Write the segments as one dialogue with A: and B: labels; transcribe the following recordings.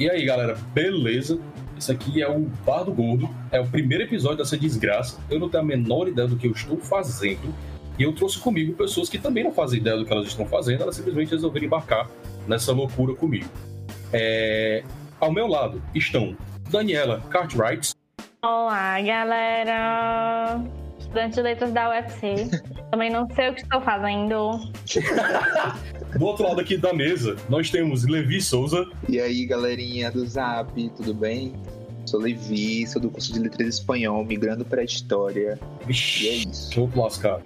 A: E aí, galera, beleza? Esse aqui é o Bar do Gordo, é o primeiro episódio dessa desgraça. Eu não tenho a menor ideia do que eu estou fazendo. E eu trouxe comigo pessoas que também não fazem ideia do que elas estão fazendo, elas simplesmente resolveram embarcar nessa loucura comigo. É... Ao meu lado estão Daniela Cartwright.
B: Olá, galera! Estudante de letras da UFC. Também não sei o que estou fazendo.
A: Do outro lado aqui da mesa, nós temos Levi Souza.
C: E aí, galerinha do Zap, tudo bem? Sou Levi, sou do curso de Letras Espanhol, migrando para a História.
A: Vixe, e é isso. Vou lascar.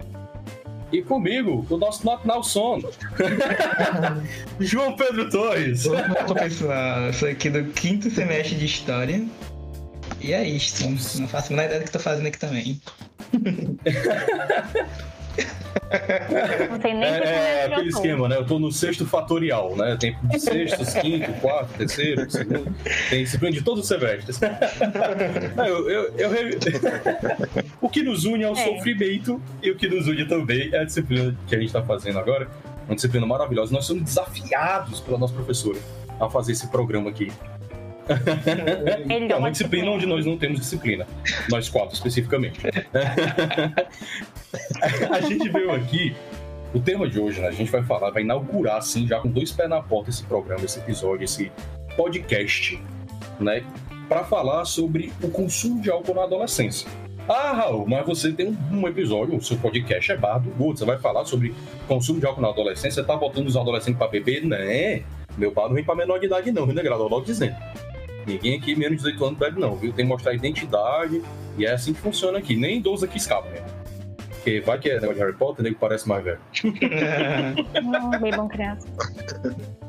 A: E comigo, o nosso Not Now Son. João Pedro Torres.
D: Olá, pessoal. Eu sou aqui do quinto semestre de História. E é isso. Não faço a menor ideia do que estou fazendo aqui também.
B: Não sei nem
A: é, é aquele esquema, né? Eu tô no sexto fatorial, né? Tem de sextos, quinto, quarto, terceiro, segundo. Tem disciplina de todos os semestres. eu, eu, eu, o que nos une é o é. sofrimento e o que nos une também é a disciplina que a gente tá fazendo agora. Uma disciplina maravilhosa. Nós somos desafiados pela nossa professora a fazer esse programa aqui. é uma disciplina onde nós não temos disciplina. Nós quatro, especificamente. a gente veio aqui. O tema de hoje, né, a gente vai falar, vai inaugurar, assim, já com dois pés na porta esse programa, esse episódio, esse podcast, né? Para falar sobre o consumo de álcool na adolescência. Ah, Raul, mas você tem um, episódio, o seu podcast é Bar do Gordo, você vai falar sobre consumo de álcool na adolescência, você tá botando os adolescentes para beber? Né? Meu bar não vem pra menor de idade não, né, Grado? Logo dizendo. Ninguém aqui menos de 18 anos bebe, não, viu? Tem que mostrar identidade e é assim que funciona aqui. Nem idoso aqui escapa, né? Porque vai que é negócio de Harry Potter, nego parece mais velho.
B: Não, bebam criança.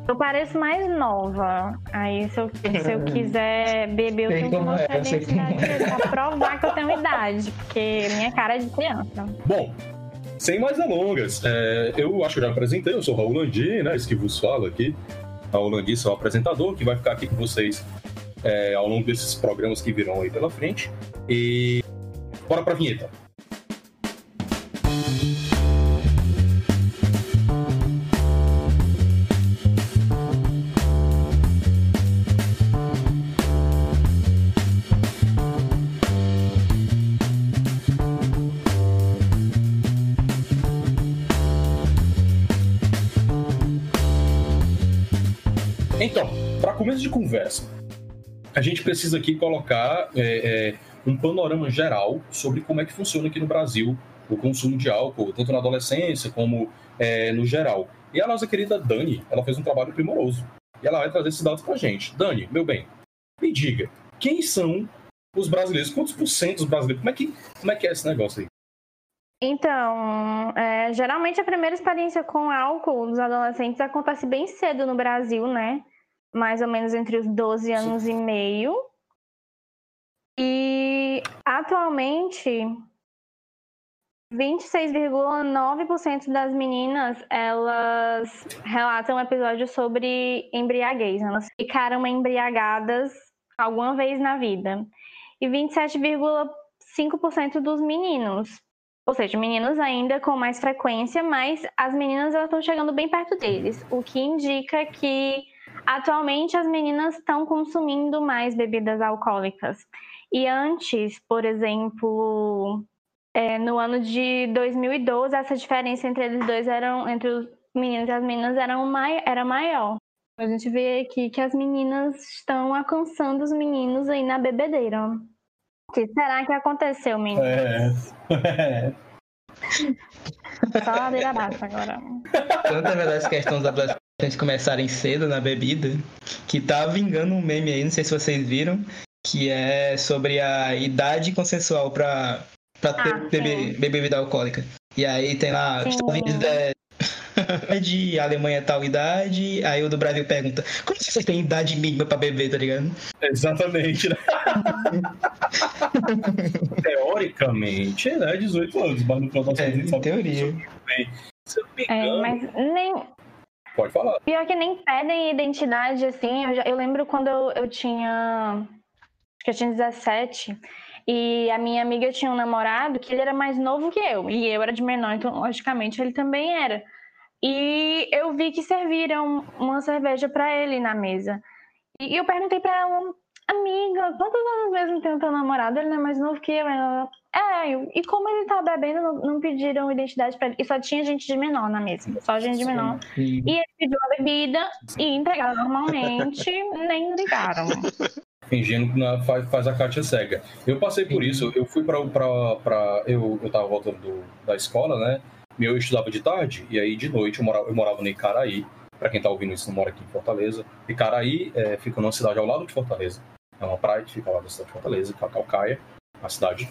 B: Eu pareço mais nova. Aí, se eu, se eu quiser beber, eu tenho que mostrar é, a identidade pra provar que eu tenho idade. Porque minha cara é de criança.
A: Bom, sem mais delongas, é, eu acho que já apresentei, eu sou o Raul Landi, né? Isso que vos falo aqui. Raul Landi, sou o apresentador, que vai ficar aqui com vocês é, ao longo desses programas que virão aí pela frente. E bora pra vinheta. Então, para começo de conversa, a gente precisa aqui colocar é, é, um panorama geral sobre como é que funciona aqui no Brasil o consumo de álcool, tanto na adolescência como é, no geral. E a nossa querida Dani, ela fez um trabalho primoroso. E ela vai trazer esses dados pra gente. Dani, meu bem, me diga, quem são os brasileiros? Quantos por cento dos brasileiros? Como é que, como é, que é esse negócio aí?
B: Então, é, geralmente a primeira experiência com álcool dos adolescentes acontece bem cedo no Brasil, né? Mais ou menos entre os 12 anos Sim. e meio. E atualmente 26,9% das meninas elas relatam episódios sobre embriaguez. Elas ficaram embriagadas alguma vez na vida. E 27,5% dos meninos. Ou seja, meninos ainda com mais frequência, mas as meninas elas estão chegando bem perto deles, o que indica que Atualmente, as meninas estão consumindo mais bebidas alcoólicas. E antes, por exemplo, é, no ano de 2012, essa diferença entre eles dois eram entre os meninos e as meninas eram mai, era maior. A gente vê aqui que as meninas estão alcançando os meninos aí na bebedeira. O que será que aconteceu, meninas? É. Só ladeira abaixo agora.
D: Tanto é verdade essa questão da adolescentes começarem cedo na bebida, que tá vingando um meme aí, não sei se vocês viram, que é sobre a idade consensual pra, pra ter, ah, beber, beber bebida alcoólica. E aí tem lá, os Estados Unidos é de Alemanha é tal idade, aí o do Brasil pergunta, como vocês têm idade mínima pra beber, tá ligado?
A: Exatamente, né? Teoricamente, é 18 anos, mas no final das
D: é, em teoria.
B: É, mas nem,
A: Pode falar.
B: Pior que nem pedem identidade, assim. Eu, já, eu lembro quando eu, eu tinha. Acho que eu tinha 17. E a minha amiga tinha um namorado que ele era mais novo que eu. E eu era de menor, então, logicamente, ele também era. E eu vi que serviram uma cerveja para ele na mesa. E eu perguntei pra ela, amiga, quantos anos mesmo tem o teu namorado? Ele não é mais novo que eu. Ela, é, e como ele tá bebendo, não, não pediram identidade pra ele. E só tinha gente de menor na mesa, só gente de menor. Sim. E ele pediu a bebida e entregaram normalmente, nem ligaram.
A: Fingindo que faz, faz a Kátia cega. Eu passei por isso, eu fui pra. pra, pra eu, eu tava voltando do, da escola, né? Eu estudava de tarde, e aí de noite eu morava, eu morava no Icaraí. Pra quem tá ouvindo isso, não mora aqui em Fortaleza. Icaraí é, fica numa cidade ao lado de Fortaleza. É uma praia que fica lá da cidade de Fortaleza, Cacalcaia, a cidade.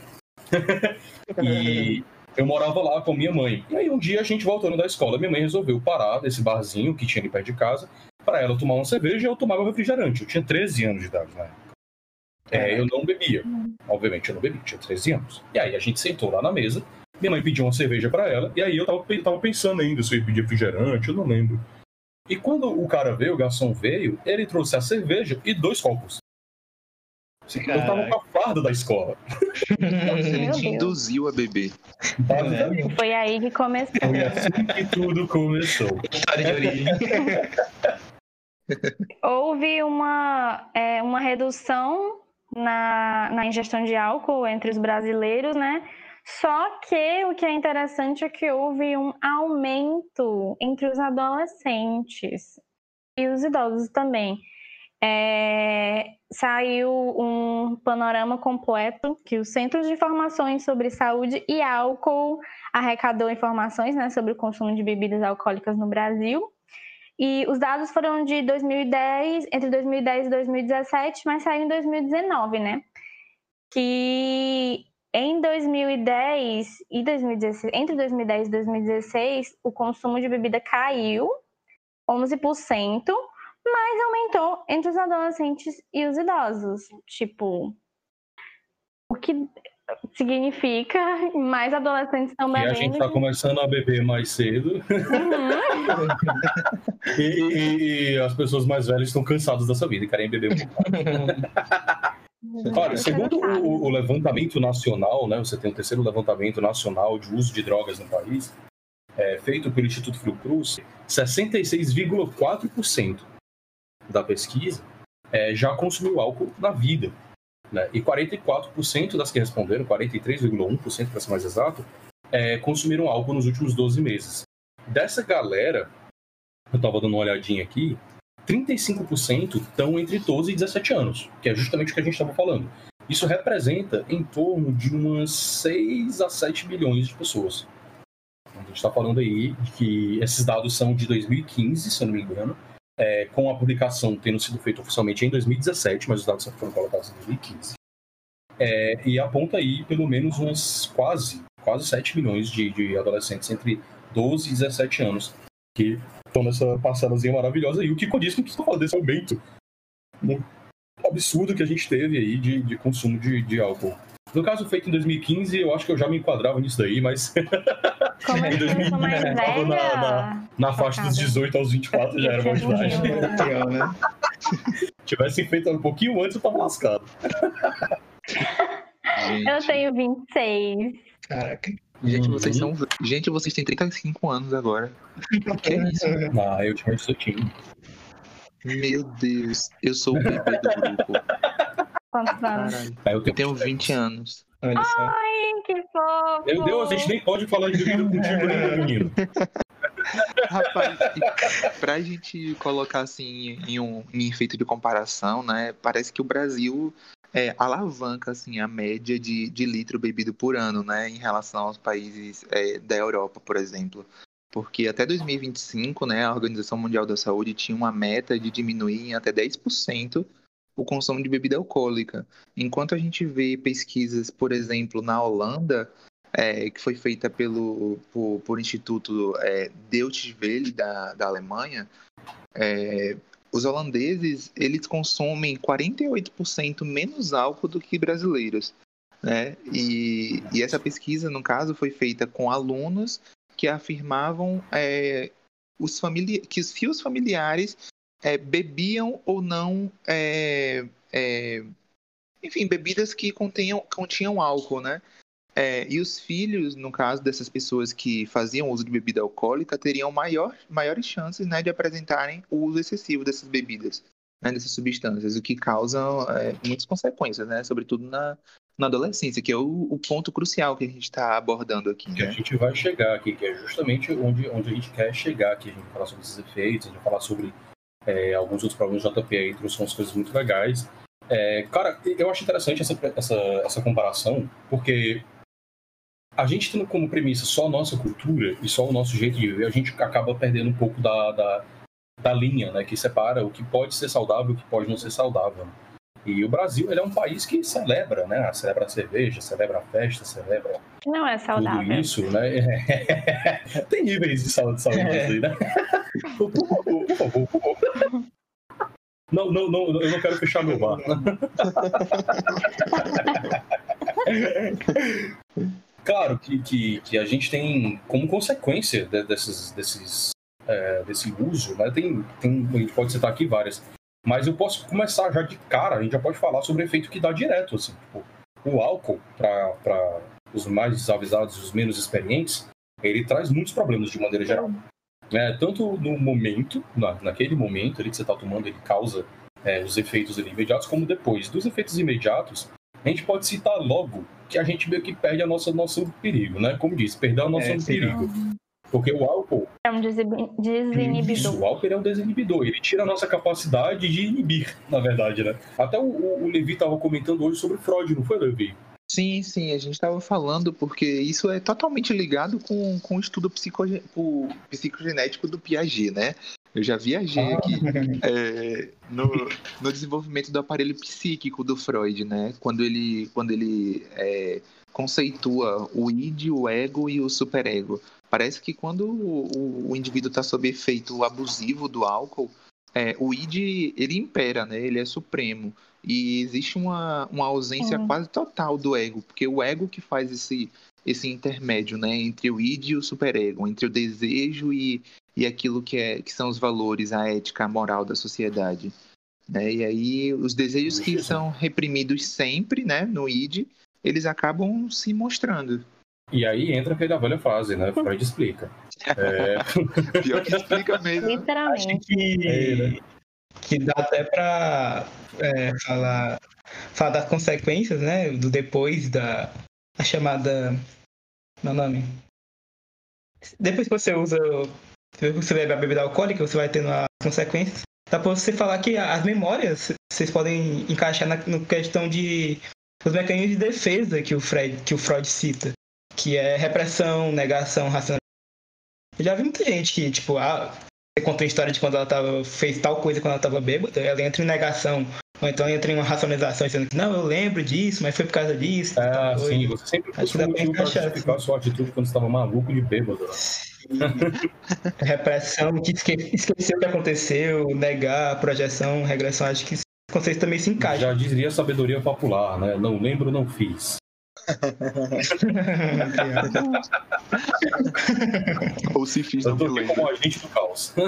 A: e eu morava lá com minha mãe. E aí um dia a gente voltando da escola, minha mãe resolveu parar desse barzinho que tinha ali perto de casa para ela tomar uma cerveja e eu tomava refrigerante. Eu tinha 13 anos de idade na época. É, eu não bebia. Obviamente eu não bebia, tinha 13 anos. E aí a gente sentou lá na mesa, minha mãe pediu uma cerveja para ela, e aí eu tava, tava pensando ainda se eu ia pedir refrigerante, eu não lembro. E quando o cara veio, o garçom veio, ele trouxe a cerveja e dois copos. Eu tava com a farda da escola.
C: Ele te induziu a beber.
B: Foi aí que começou.
A: Foi assim que tudo começou.
D: História de origem.
B: Houve uma, é, uma redução na, na ingestão de álcool entre os brasileiros, né? Só que o que é interessante é que houve um aumento entre os adolescentes e os idosos também. É, saiu um panorama completo que o Centro de Informações sobre Saúde e Álcool arrecadou informações né, sobre o consumo de bebidas alcoólicas no Brasil. E os dados foram de 2010, entre 2010 e 2017, mas saiu em 2019, né? Que em 2010 e 2016, entre 2010 e 2016, o consumo de bebida caiu 11%, mas aumentou entre os adolescentes e os idosos. Tipo, o que significa mais adolescentes estão bebendo.
A: E a gente está começando a beber mais cedo. Uhum. e, e, e, as pessoas mais velhas estão cansadas dessa vida e querem beber um pouco. Olha, segundo o, o, levantamento nacional, né, você tem o terceiro levantamento nacional de uso de drogas no país, é, feito pelo Instituto Fiocruz, 66,4% da pesquisa é, já consumiu álcool na vida. Né? E 44% das que responderam, 43,1% para ser mais exato, é, consumiram álcool nos últimos 12 meses. Dessa galera, eu estava dando uma olhadinha aqui, 35% estão entre 12 e 17 anos, que é justamente o que a gente estava falando. Isso representa em torno de umas 6 a 7 milhões de pessoas. A gente está falando aí de que esses dados são de 2015, se eu não me engano, é, com a publicação tendo sido feita oficialmente em 2017, mas os dados foram colocados em 2015. É, e aponta aí pelo menos uns quase, quase 7 milhões de, de adolescentes entre 12 e 17 anos que estão nessa parcelazinha maravilhosa e o que condiz com que estou falando desse aumento absurdo que a gente teve aí de, de consumo de, de álcool. No caso feito em 2015, eu acho que eu já me enquadrava nisso daí, mas
B: Como em 2015 eu tava
A: na, na, na faixa dos 18 aos 24 já era bom demais. né? Tivessem feito um pouquinho antes, eu tava lascado.
B: Gente. Eu tenho 26.
C: Caraca. Gente, vocês são. Gente, vocês têm 35 anos agora.
A: que é isso? Ah, eu tinha 18.
C: Meu Deus, eu sou o bebê do grupo.
B: Quantos anos?
C: Eu, eu tenho 20 anos.
B: Olha só. Ai, que fofo.
A: Meu Deus, a gente nem pode falar de bebida contigo, né, menino?
C: Rapaz, pra gente colocar assim em um em efeito de comparação, né? Parece que o Brasil é, alavanca assim a média de, de litro bebido por ano, né? Em relação aos países é, da Europa, por exemplo. Porque até 2025, né, a Organização Mundial da Saúde tinha uma meta de diminuir em até 10% o consumo de bebida alcoólica. Enquanto a gente vê pesquisas, por exemplo, na Holanda, é, que foi feita pelo por, por Instituto é, Deutsche Welle da, da Alemanha, é, os holandeses eles consomem 48% menos álcool do que brasileiros. Né? E, e essa pesquisa, no caso, foi feita com alunos que afirmavam é, os famili que os fios familiares é, bebiam ou não, é, é, enfim, bebidas que contenham, continham álcool, né? É, e os filhos, no caso dessas pessoas que faziam uso de bebida alcoólica, teriam maior, maiores chances né, de apresentarem o uso excessivo dessas bebidas. né, dessas substâncias, o que causa é, muitas consequências, né? Sobretudo na, na adolescência, que é o, o ponto crucial que a gente está abordando aqui.
A: Que
C: né?
A: a gente vai chegar aqui, que é justamente onde, onde a gente quer chegar aqui. A gente vai falar sobre esses efeitos, a gente vai falar sobre é, alguns outros problemas do JP aí, trouxe umas coisas muito legais. É, cara, eu acho interessante essa, essa, essa comparação, porque a gente tendo como premissa só a nossa cultura e só o nosso jeito de viver, a gente acaba perdendo um pouco da, da, da linha né, que separa o que pode ser saudável e o que pode não ser saudável. E o Brasil ele é um país que celebra, né? Celebra a cerveja, celebra a festa, celebra.
B: Não é saudável.
A: Tudo isso, né? Tem níveis de saúde, saúde é. aí, né? Por favor, por favor, por favor. Não, não, não, eu não quero fechar meu bar. claro que, que, que, a gente tem como consequência de, desses, desses, é, desse uso, né? Tem, tem, a gente pode citar aqui várias. Mas eu posso começar já de cara, a gente já pode falar sobre o efeito que dá direto, assim. Tipo, o álcool, para os mais desavisados e os menos experientes, ele traz muitos problemas de maneira geral. É, tanto no momento, na, naquele momento ali que você está tomando, ele causa é, os efeitos imediatos, como depois. Dos efeitos imediatos, a gente pode citar logo que a gente meio que perde a nossa nosso perigo, né? Como diz, perder a nossa é, perigo. Porque o álcool.
B: É um desinibidor. Isso,
A: o álcool é um desinibidor. Ele tira a nossa capacidade de inibir, na verdade, né? Até o, o Levi estava comentando hoje sobre Freud, não foi, Levi?
C: Sim, sim, a gente estava falando porque isso é totalmente ligado com, com o estudo psicoge, o psicogenético do Piaget, né? Eu já viajei ah. aqui é, no, no desenvolvimento do aparelho psíquico do Freud, né? Quando ele, quando ele é, conceitua o id, o ego e o superego. Parece que quando o, o indivíduo está sob efeito abusivo do álcool, é, o id ele impera, né? Ele é supremo e existe uma, uma ausência é. quase total do ego, porque o ego que faz esse esse intermédio, né, entre o id e o superego, entre o desejo e, e aquilo que é que são os valores, a ética, a moral da sociedade. Né? E aí os desejos que são reprimidos sempre, né, no id, eles acabam se mostrando.
A: E aí entra aquela velha frase, né? Freud explica.
C: É... Pior que explica mesmo.
B: Literalmente.
D: Acho que, é, né? que dá até para é, falar, falar das consequências, né? Do depois da a chamada. Meu nome. Depois que você usa. Você bebe a bebida alcoólica, você vai tendo as consequências. Dá pra você falar que as memórias vocês podem encaixar na no questão de os mecanismos de defesa que o, Fred, que o Freud cita que é repressão, negação, racionalidade. Eu já vi muita gente que, tipo, ah, você conta uma história de quando ela tava, fez tal coisa quando ela estava bêbada, ela entra em negação. Ou então entra em uma racionalização dizendo que não, eu lembro disso, mas foi por causa disso.
A: Ah, sim, você sempre
D: Acho que
A: pra justificar assim. sua atitude quando estava maluco de bêbado.
D: Repressão, que esque esqueceu o que aconteceu, negar, projeção, regressão, acho que esses conceitos também se encaixam.
A: Já diria sabedoria popular, né? Não lembro, não fiz.
C: Ou se fiz,
A: Eu tô aqui como agente do caos.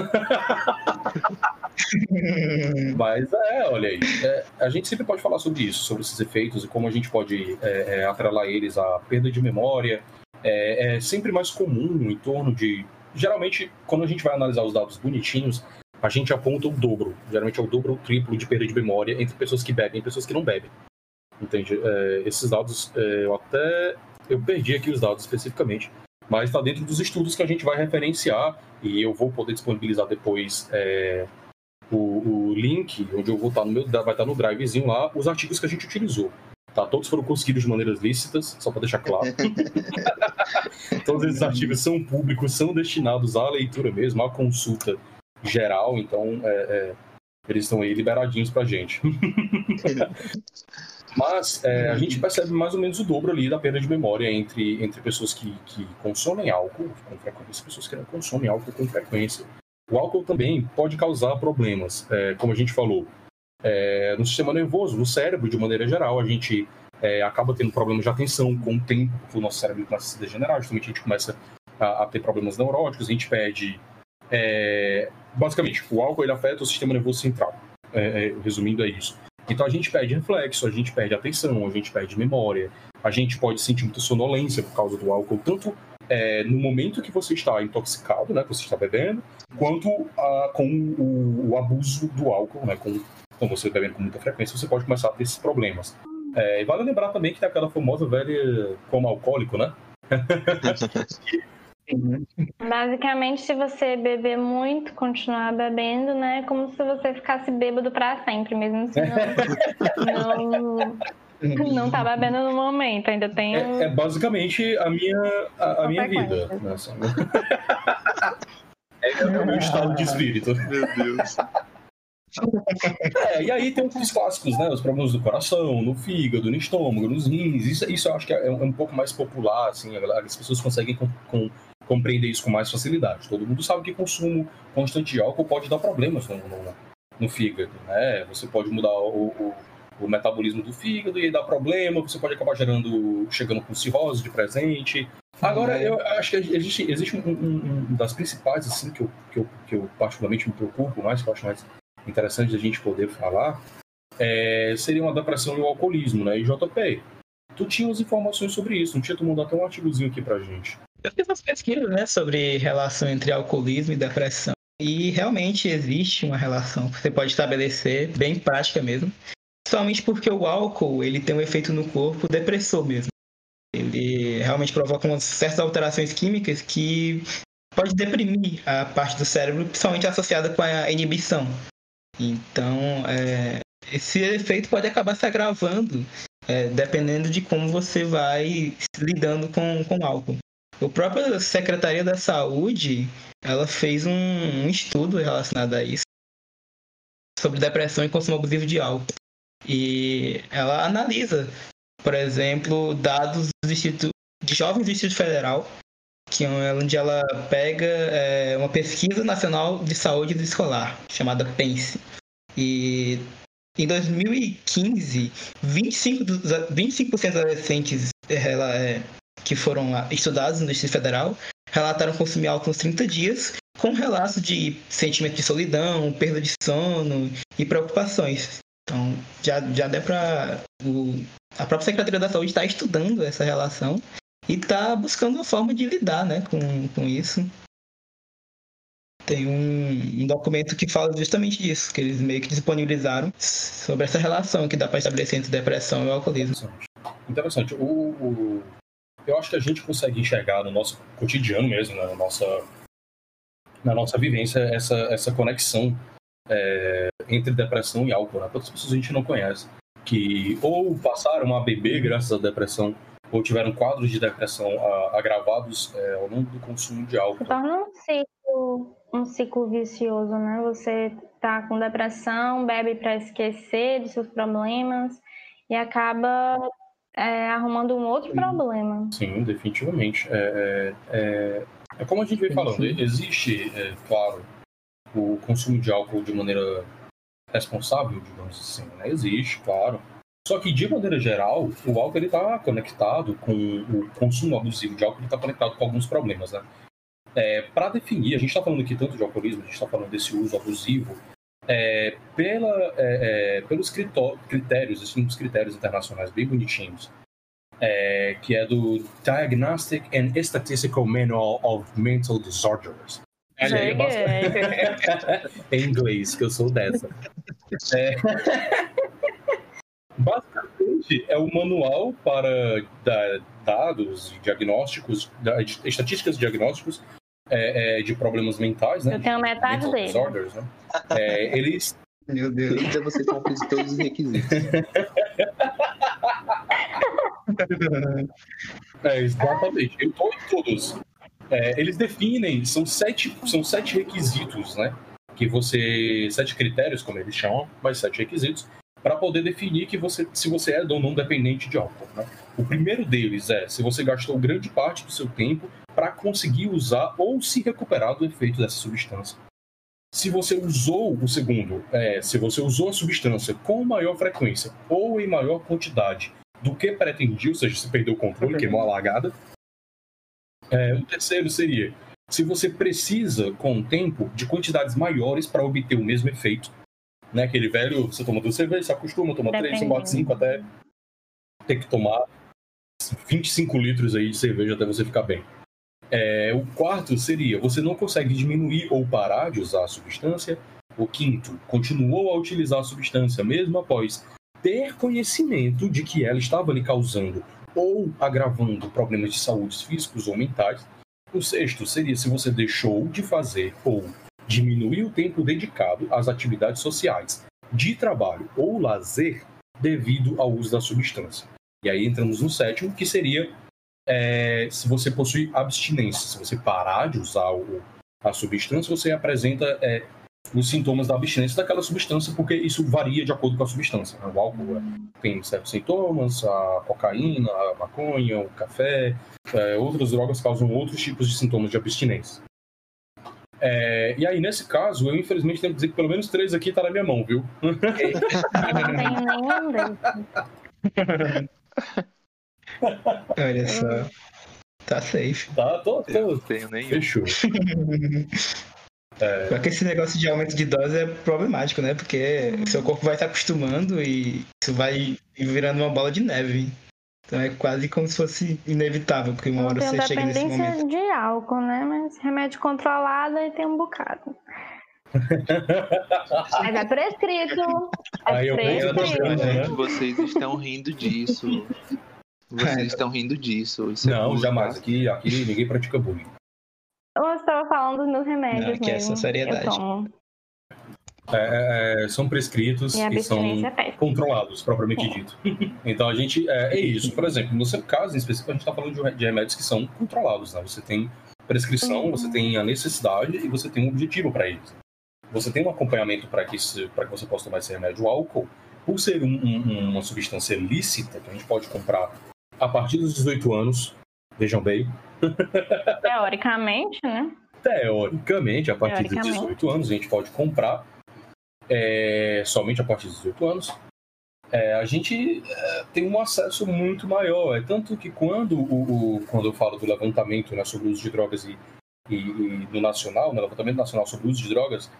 A: Mas é, olha aí. É, a gente sempre pode falar sobre isso, sobre esses efeitos e como a gente pode é, é, atrelar eles à perda de memória. É, é sempre mais comum em torno de. Geralmente, quando a gente vai analisar os dados bonitinhos, a gente aponta o dobro. Geralmente é o dobro ou o triplo de perda de memória entre pessoas que bebem e pessoas que não bebem. Entende? É, esses dados, é, eu até. Eu perdi aqui os dados especificamente, mas está dentro dos estudos que a gente vai referenciar e eu vou poder disponibilizar depois é, o, o, link, onde eu vou estar no meu. Vai estar no drivezinho lá, os artigos que a gente utilizou. Tá? Todos foram conseguidos de maneiras lícitas, só para deixar claro. Todos esses artigos são públicos, são destinados à leitura mesmo, à consulta geral, então é, é, eles estão aí liberadinhos para gente. Mas é, a gente percebe mais ou menos o dobro ali da perda de memória entre, entre pessoas que, que consomem álcool com frequência e pessoas que não consomem álcool com frequência. O álcool também pode causar problemas, é, como a gente falou, é, no sistema nervoso, no cérebro de maneira geral. A gente é, acaba tendo problemas de atenção com o tempo, porque o nosso cérebro começa a se degenerar, justamente a gente começa a, a ter problemas neuróticos, a gente perde. É, basicamente, o álcool ele afeta o sistema nervoso central. É, resumindo, é isso. Então a gente perde reflexo, a gente perde atenção, a gente perde memória, a gente pode sentir muita sonolência por causa do álcool, tanto é, no momento que você está intoxicado, né, que você está bebendo, quanto a, com o, o, abuso do álcool, né, com, com você bebendo com muita frequência, você pode começar a ter esses problemas. É, vale lembrar também que tem aquela famosa velha como alcoólico, né?
B: Basicamente, se você beber muito, continuar bebendo, né? É como se você ficasse bêbado para sempre, mesmo se não, não, não tá bebendo no momento, ainda tem.
A: É, é basicamente a minha, a, a minha vida. Né? é o meu estado de espírito. Meu Deus. É, e aí tem os clássicos, né? Os problemas do coração, no fígado, no estômago, nos rins. Isso, isso eu acho que é um, é um pouco mais popular, assim, as pessoas conseguem com, com, compreender isso com mais facilidade. Todo mundo sabe que consumo constante de álcool pode dar problemas no, no, no fígado, né? Você pode mudar o, o, o, metabolismo do fígado e dá problema, você pode acabar gerando, chegando com cirrose de presente. Agora, eu acho que existe, existe um, um, um das principais, assim, que eu, que, eu, que eu particularmente me preocupo mais, que eu acho mais interessante a gente poder falar, é, seria uma depressão e o alcoolismo, né? E JP, tu tinha as informações sobre isso, não tinha tu mandar até um artigozinho aqui pra gente.
D: Eu fiz umas pesquisas, né, sobre relação entre alcoolismo e depressão. E realmente existe uma relação que você pode estabelecer, bem prática mesmo. Somente porque o álcool, ele tem um efeito no corpo depressor mesmo. Ele realmente provoca umas certas alterações químicas que pode deprimir a parte do cérebro, principalmente associada com a inibição. Então, é, esse efeito pode acabar se agravando é, dependendo de como você vai lidando com, com álcool. O próprio Secretaria da Saúde, ela fez um, um estudo relacionado a isso sobre depressão e consumo abusivo de álcool. E ela analisa, por exemplo, dados do Instituto, de jovens do Instituto Federal, que é onde ela pega é, uma pesquisa nacional de saúde escolar, chamada PENSE. E em 2015, 25%, dos, 25 dos adolescentes ela, é, que foram estudados no Distrito Federal relataram consumir álcool nos 30 dias, com relatos de sentimento de solidão, perda de sono e preocupações. Então, já, já dá para. A própria Secretaria da Saúde está estudando essa relação e está buscando uma forma de lidar né, com, com isso. Tem um, um, documento que fala justamente disso, que eles meio que disponibilizaram sobre essa relação que dá para estabelecer entre depressão e alcoolismo.
A: Interessante. O, eu acho que a gente consegue enxergar no nosso cotidiano mesmo, né, na nossa, na nossa vivência, essa, essa conexão é, entre depressão e álcool. Né? Quantas pessoas a gente não conhece que ou passaram a beber graças à depressão ou tiveram quadros de depressão agravados é, ao longo do consumo de álcool.
B: Torna um ciclo, um ciclo vicioso, né? Você tá com depressão, bebe para esquecer dos seus problemas e acaba é, arrumando um outro Sim. problema.
A: Sim, definitivamente. É, é, é, é como a gente vem falando, existe, é, claro, o consumo de álcool de maneira responsável, digamos assim, né? Existe, claro. Só que, de maneira geral, o álcool está conectado com o consumo abusivo de álcool, está conectado com alguns problemas, né? É, Para definir, a gente está falando aqui tanto de alcoolismo, a gente está falando desse uso abusivo, é, pela, é, é pelos critérios, assim, uns critérios internacionais bem bonitinhos, é, que é do Diagnostic and Statistical Manual of Mental Disorders.
B: É,
A: em inglês, que eu sou dessa. É... Basicamente, é o manual para dados diagnósticos, estatísticas de diagnósticos é, é, de problemas mentais, né?
B: Eu tenho metade Mental dele.
A: Disorders, né? É, eles.
C: Meu Deus, ainda você cumpre todos os requisitos.
A: é, exatamente. Eu estou em todos. É, eles definem, são sete, são sete requisitos, né? Que você. Sete critérios, como eles chamam, mas sete requisitos para poder definir que você, se você é ou não dependente de álcool. Né? O primeiro deles é se você gastou grande parte do seu tempo para conseguir usar ou se recuperar do efeito dessa substância. Se você usou o segundo, é, se você usou a substância com maior frequência ou em maior quantidade do que pretendia, ou seja, se perdeu o controle, queimou a largada. É, o terceiro seria se você precisa, com o tempo, de quantidades maiores para obter o mesmo efeito né? Aquele velho, você toma duas cervejas, se acostuma, toma Depende. três, você bota cinco até ter que tomar 25 litros aí de cerveja até você ficar bem. É, o quarto seria: você não consegue diminuir ou parar de usar a substância. O quinto, continuou a utilizar a substância mesmo após ter conhecimento de que ela estava lhe causando ou agravando problemas de saúde físicos ou mentais. O sexto seria se você deixou de fazer ou diminuir o tempo dedicado às atividades sociais, de trabalho ou lazer devido ao uso da substância. E aí entramos no sétimo, que seria é, se você possui abstinência, se você parar de usar o, a substância, você apresenta é, os sintomas da abstinência daquela substância, porque isso varia de acordo com a substância. Né? O álcool é, tem certos sintomas, a cocaína, a maconha, o café, é, outras drogas causam outros tipos de sintomas de abstinência. É, e aí, nesse caso, eu infelizmente tenho que dizer que pelo menos três aqui tá na minha mão, viu?
B: Não tenho nenhum.
D: Olha só. Tá safe.
A: Tá, tô, tô.
C: Eu não tenho nenhum.
A: Fechou. É,
D: Só que esse negócio de aumento de dose é problemático, né? Porque seu corpo vai se acostumando e isso vai virando uma bola de neve. Então é quase como se fosse inevitável, porque uma hora você chega nesse
B: dependência
D: momento.
B: de álcool, né? Mas remédio controlado aí tem um bocado. Mas é prescrito. É
A: Aí eu
B: prescrito.
A: né?
C: Vocês estão rindo disso. Vocês estão rindo disso. Isso é
A: não,
C: bullying,
A: jamais.
C: tá?
A: Aqui, aqui ninguém pratica bullying.
B: Eu estava falando dos meus remédios
D: Não, aqui é
B: mesmo. Eu tomo.
A: É, é, são prescritos
B: E
A: e são
B: é
A: controlados, propriamente
B: É.
A: dito. Então a gente. É, é isso. Por exemplo, no seu caso em específico, a gente está falando de, de remédios que são controlados. Né? Você tem prescrição,
B: Uhum.
A: você tem a necessidade e você tem um objetivo para eles. Você tem um acompanhamento para que, que você possa tomar esse remédio. O álcool, por ser um- um- uma substância lícita, que a gente pode comprar a partir dos 18 anos, vejam bem,
B: Teoricamente, né?
A: teoricamente, a partir dos
B: Teoricamente.
A: 18 anos, a gente pode comprar é, somente a partir dos 18 anos. É, a gente é, tem um acesso muito maior. É tanto que quando, o, o- quando eu falo do levantamento né, sobre o uso de drogas e, e, e do nacional, né, levantamento nacional sobre o uso de drogas,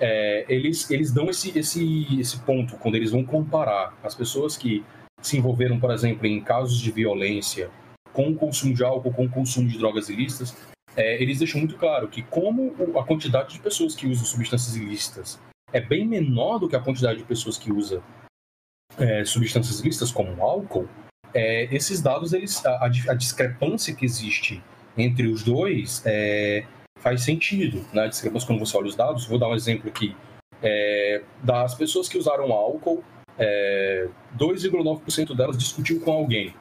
A: é, eles, eles dão esse, esse, esse ponto quando eles vão comparar as pessoas que se envolveram, por exemplo, em casos de violência com o consumo de álcool, com o consumo de drogas ilícitas, é, eles deixam muito claro que como a quantidade de pessoas que usam substâncias ilícitas é bem menor do que a quantidade de pessoas que usam é, substâncias ilícitas como álcool, é, esses dados, eles, a, a discrepância que existe entre os dois é, faz sentido. Né? A discrepância quando você olha os dados, vou dar um exemplo aqui. É, das pessoas que usaram álcool, é, 2,9% delas discutiu com alguém.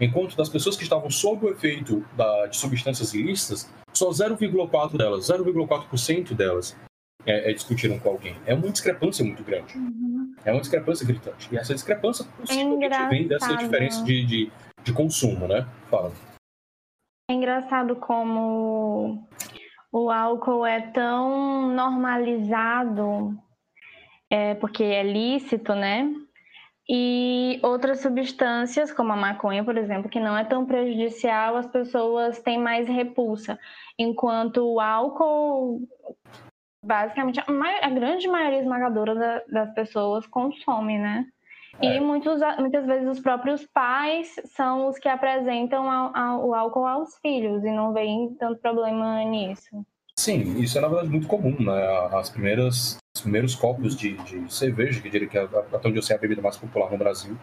A: Enquanto das pessoas que estavam sob o efeito da- de substâncias ilícitas, só 0,4% delas, 0,4% delas é, é, discutiram com alguém. É uma discrepância muito grande. É uma discrepância gritante. E essa discrepância possivelmente vem dessa diferença de, de, de consumo, né? Fala.
B: É engraçado como o álcool é tão normalizado, é, porque é lícito, né? E outras substâncias, como a maconha, por exemplo, que não é tão prejudicial, as pessoas têm mais repulsa. Enquanto o álcool, basicamente, a, grande maioria esmagadora da- das pessoas consome, né?
A: É.
B: E muitos, muitas vezes os próprios pais são os que apresentam o álcool aos filhos e não veem tanto problema nisso.
A: Sim, isso é na verdade muito comum, né? As primeiras, os primeiros copos de, de cerveja, que diria que é, até onde eu sei, a bebida mais popular no Brasil.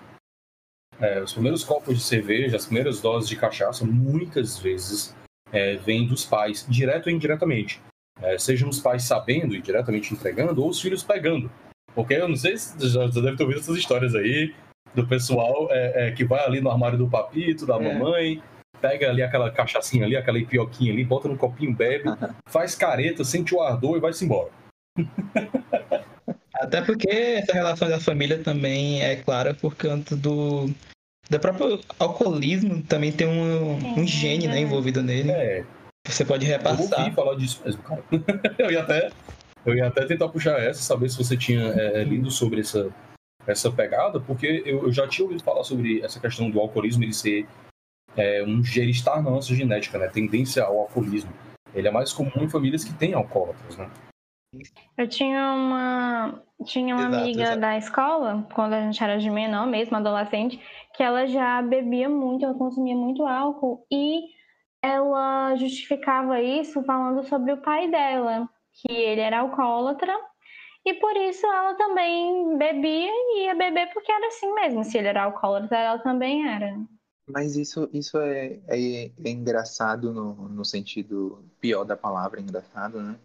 A: É, os primeiros copos de cerveja, as primeiras doses de cachaça, muitas vezes é, vêm dos pais, direto ou indiretamente. É, sejam os pais sabendo e diretamente entregando, ou os filhos pegando. Porque eu não sei se já, já deve ter ouvido essas histórias aí do pessoal é, é, que vai ali no armário do papito, da
D: É.
A: mamãe, pega ali aquela cachaçinha ali, aquela ipioquinha ali, bota no copinho, bebe, faz careta, sente o ardor e vai-se embora.
D: Até porque essa relação da família também é clara por conta do. Do próprio alcoolismo também tem um, um
B: É,
D: gene né,
B: é.
D: envolvido nele.
A: É,
D: Você pode
A: eu
D: repassar.
A: ouvi falar disso mesmo, cara. eu, ia até, eu ia até tentar puxar essa, saber se você tinha é, lido sobre essa, essa pegada, porque eu, eu já tinha ouvido falar sobre essa questão do alcoolismo ele ser é, um ele estar na nossa genética, né? Tendência ao alcoolismo. Ele é mais comum em famílias que têm alcoólatras, né?
B: Eu tinha uma, tinha uma
D: Exato,
B: amiga
D: exato.
B: da escola, quando a gente era de menor mesmo, adolescente, que ela já bebia muito, ela consumia muito álcool e ela justificava isso falando sobre o pai dela, que ele era alcoólatra e por isso ela também bebia e ia beber porque era assim mesmo. Se ele era alcoólatra, ela também era.
C: Mas isso, isso é, é, é engraçado no, no sentido pior da palavra, engraçado, né?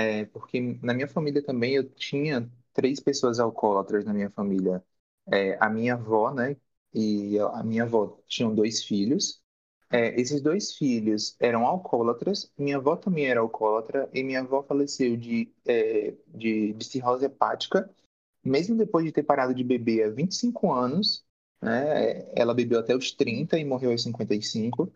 C: É, porque na minha família também eu tinha três pessoas alcoólatras na minha família. É, a minha avó, né? E a minha avó tinham dois filhos. É, esses dois filhos eram alcoólatras, minha avó também era alcoólatra, e minha avó faleceu de, é, de, de cirrose hepática, mesmo depois de ter parado de beber há 25 anos, né? Ela bebeu até os 30 e morreu aos 55.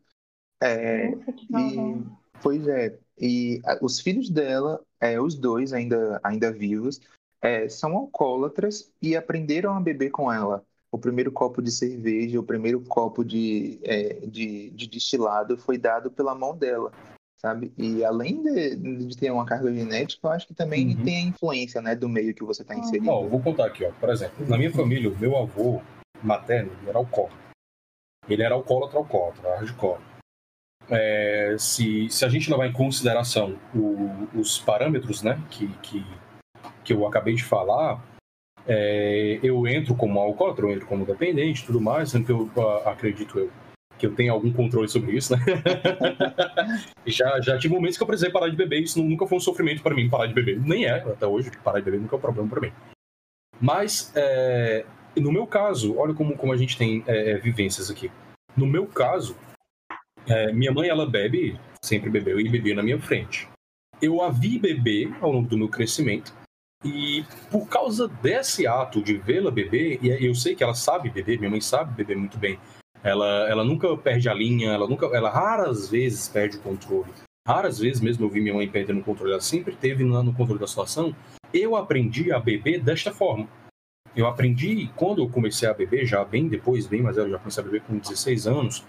C: É, e, pois é, e os filhos dela, é, os dois ainda, ainda vivos, é, são alcoólatras e aprenderam a beber com ela. O primeiro copo de cerveja, o primeiro copo de, é, de, de, destilado foi dado pela mão dela, sabe? E além de, de ter uma carga genética, eu acho que também uhum. tem a influência né, do meio que você está inserido.
A: Ó, vou contar aqui, ó. por exemplo, na minha família, o meu avô materno era alcoólatra. Ele era alcoólatra, alcoólatra, hardcore. É, se, se a gente levar em consideração o, os parâmetros né, que, que, que eu acabei de falar, é, eu entro como alcoólatra, eu entro como dependente tudo mais, sendo que eu acredito eu que eu tenho algum controle sobre isso, né? já, já tive momentos que eu precisei parar de beber, isso nunca foi um sofrimento para mim parar de beber. Nem é, até hoje, parar de beber nunca é um problema para mim. Mas, é, no meu caso, olha como, como a gente tem é, é vivências aqui. No meu caso, é, minha mãe, ela bebe, sempre bebeu e bebia na minha frente. Eu a vi beber ao longo do meu crescimento, e por causa desse ato de vê-la beber, e eu sei que ela sabe beber, minha mãe sabe beber muito bem. Ela, ela nunca perde a linha, ela nunca, ela raras vezes perde o controle. Raras vezes mesmo eu vi minha mãe perdendo o controle, ela sempre teve no, no controle da situação. Eu aprendi a beber desta forma. Eu aprendi quando eu comecei a beber, já bem depois, bem mas eu já comecei a beber com 16 anos.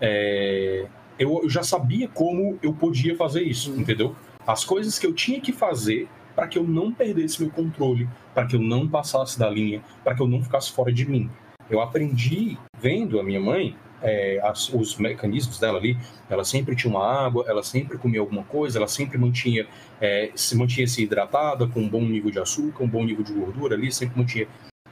A: É, eu, eu já sabia como eu podia fazer isso, entendeu? As coisas que eu tinha que fazer para que eu não perdesse meu controle, para que eu não passasse da linha, para que eu não ficasse fora de mim. Eu aprendi vendo a minha mãe é, as, os mecanismos dela ali. Ela sempre tinha uma água, ela sempre comia alguma coisa, ela sempre mantinha é, se mantinha se hidratada com um bom nível de açúcar, um bom nível de gordura ali, sempre mantinha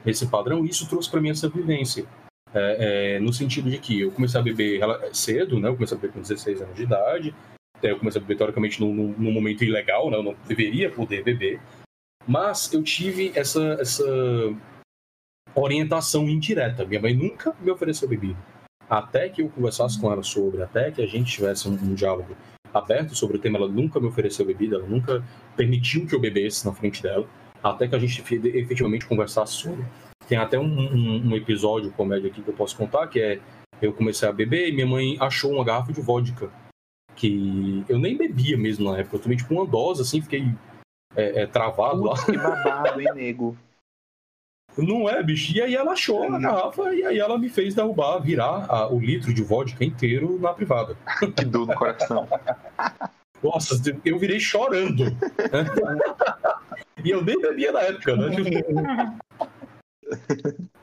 A: esse padrão. E isso trouxe para mim essa vivência. É, é, no sentido de que eu comecei a beber cedo, né? Eu comecei a beber com 16 anos de idade, é, eu comecei a beber, teoricamente, num, num momento ilegal, né? Eu não deveria poder beber. Mas eu tive essa, essa orientação indireta. Minha mãe nunca me ofereceu bebida. Até que eu conversasse com ela sobre, até que a gente tivesse um, um diálogo aberto sobre o tema, ela nunca me ofereceu bebida, ela nunca permitiu que eu bebesse na frente dela, até que a gente efetivamente conversasse sobre. Tem até um, um, um episódio comédia aqui que eu posso contar, que é eu comecei a beber e minha mãe achou uma garrafa de vodka que eu nem bebia mesmo na época. Eu tomei tipo uma dose, assim, fiquei é, é, travado lá.
C: Que babado, hein, nego?
A: Não é, bicho. E aí ela achou a garrafa e aí ela me fez derrubar, virar a, o litro de vodka inteiro na privada.
C: Que dor no coração.
A: Nossa, eu virei chorando. e eu nem bebia na época, né?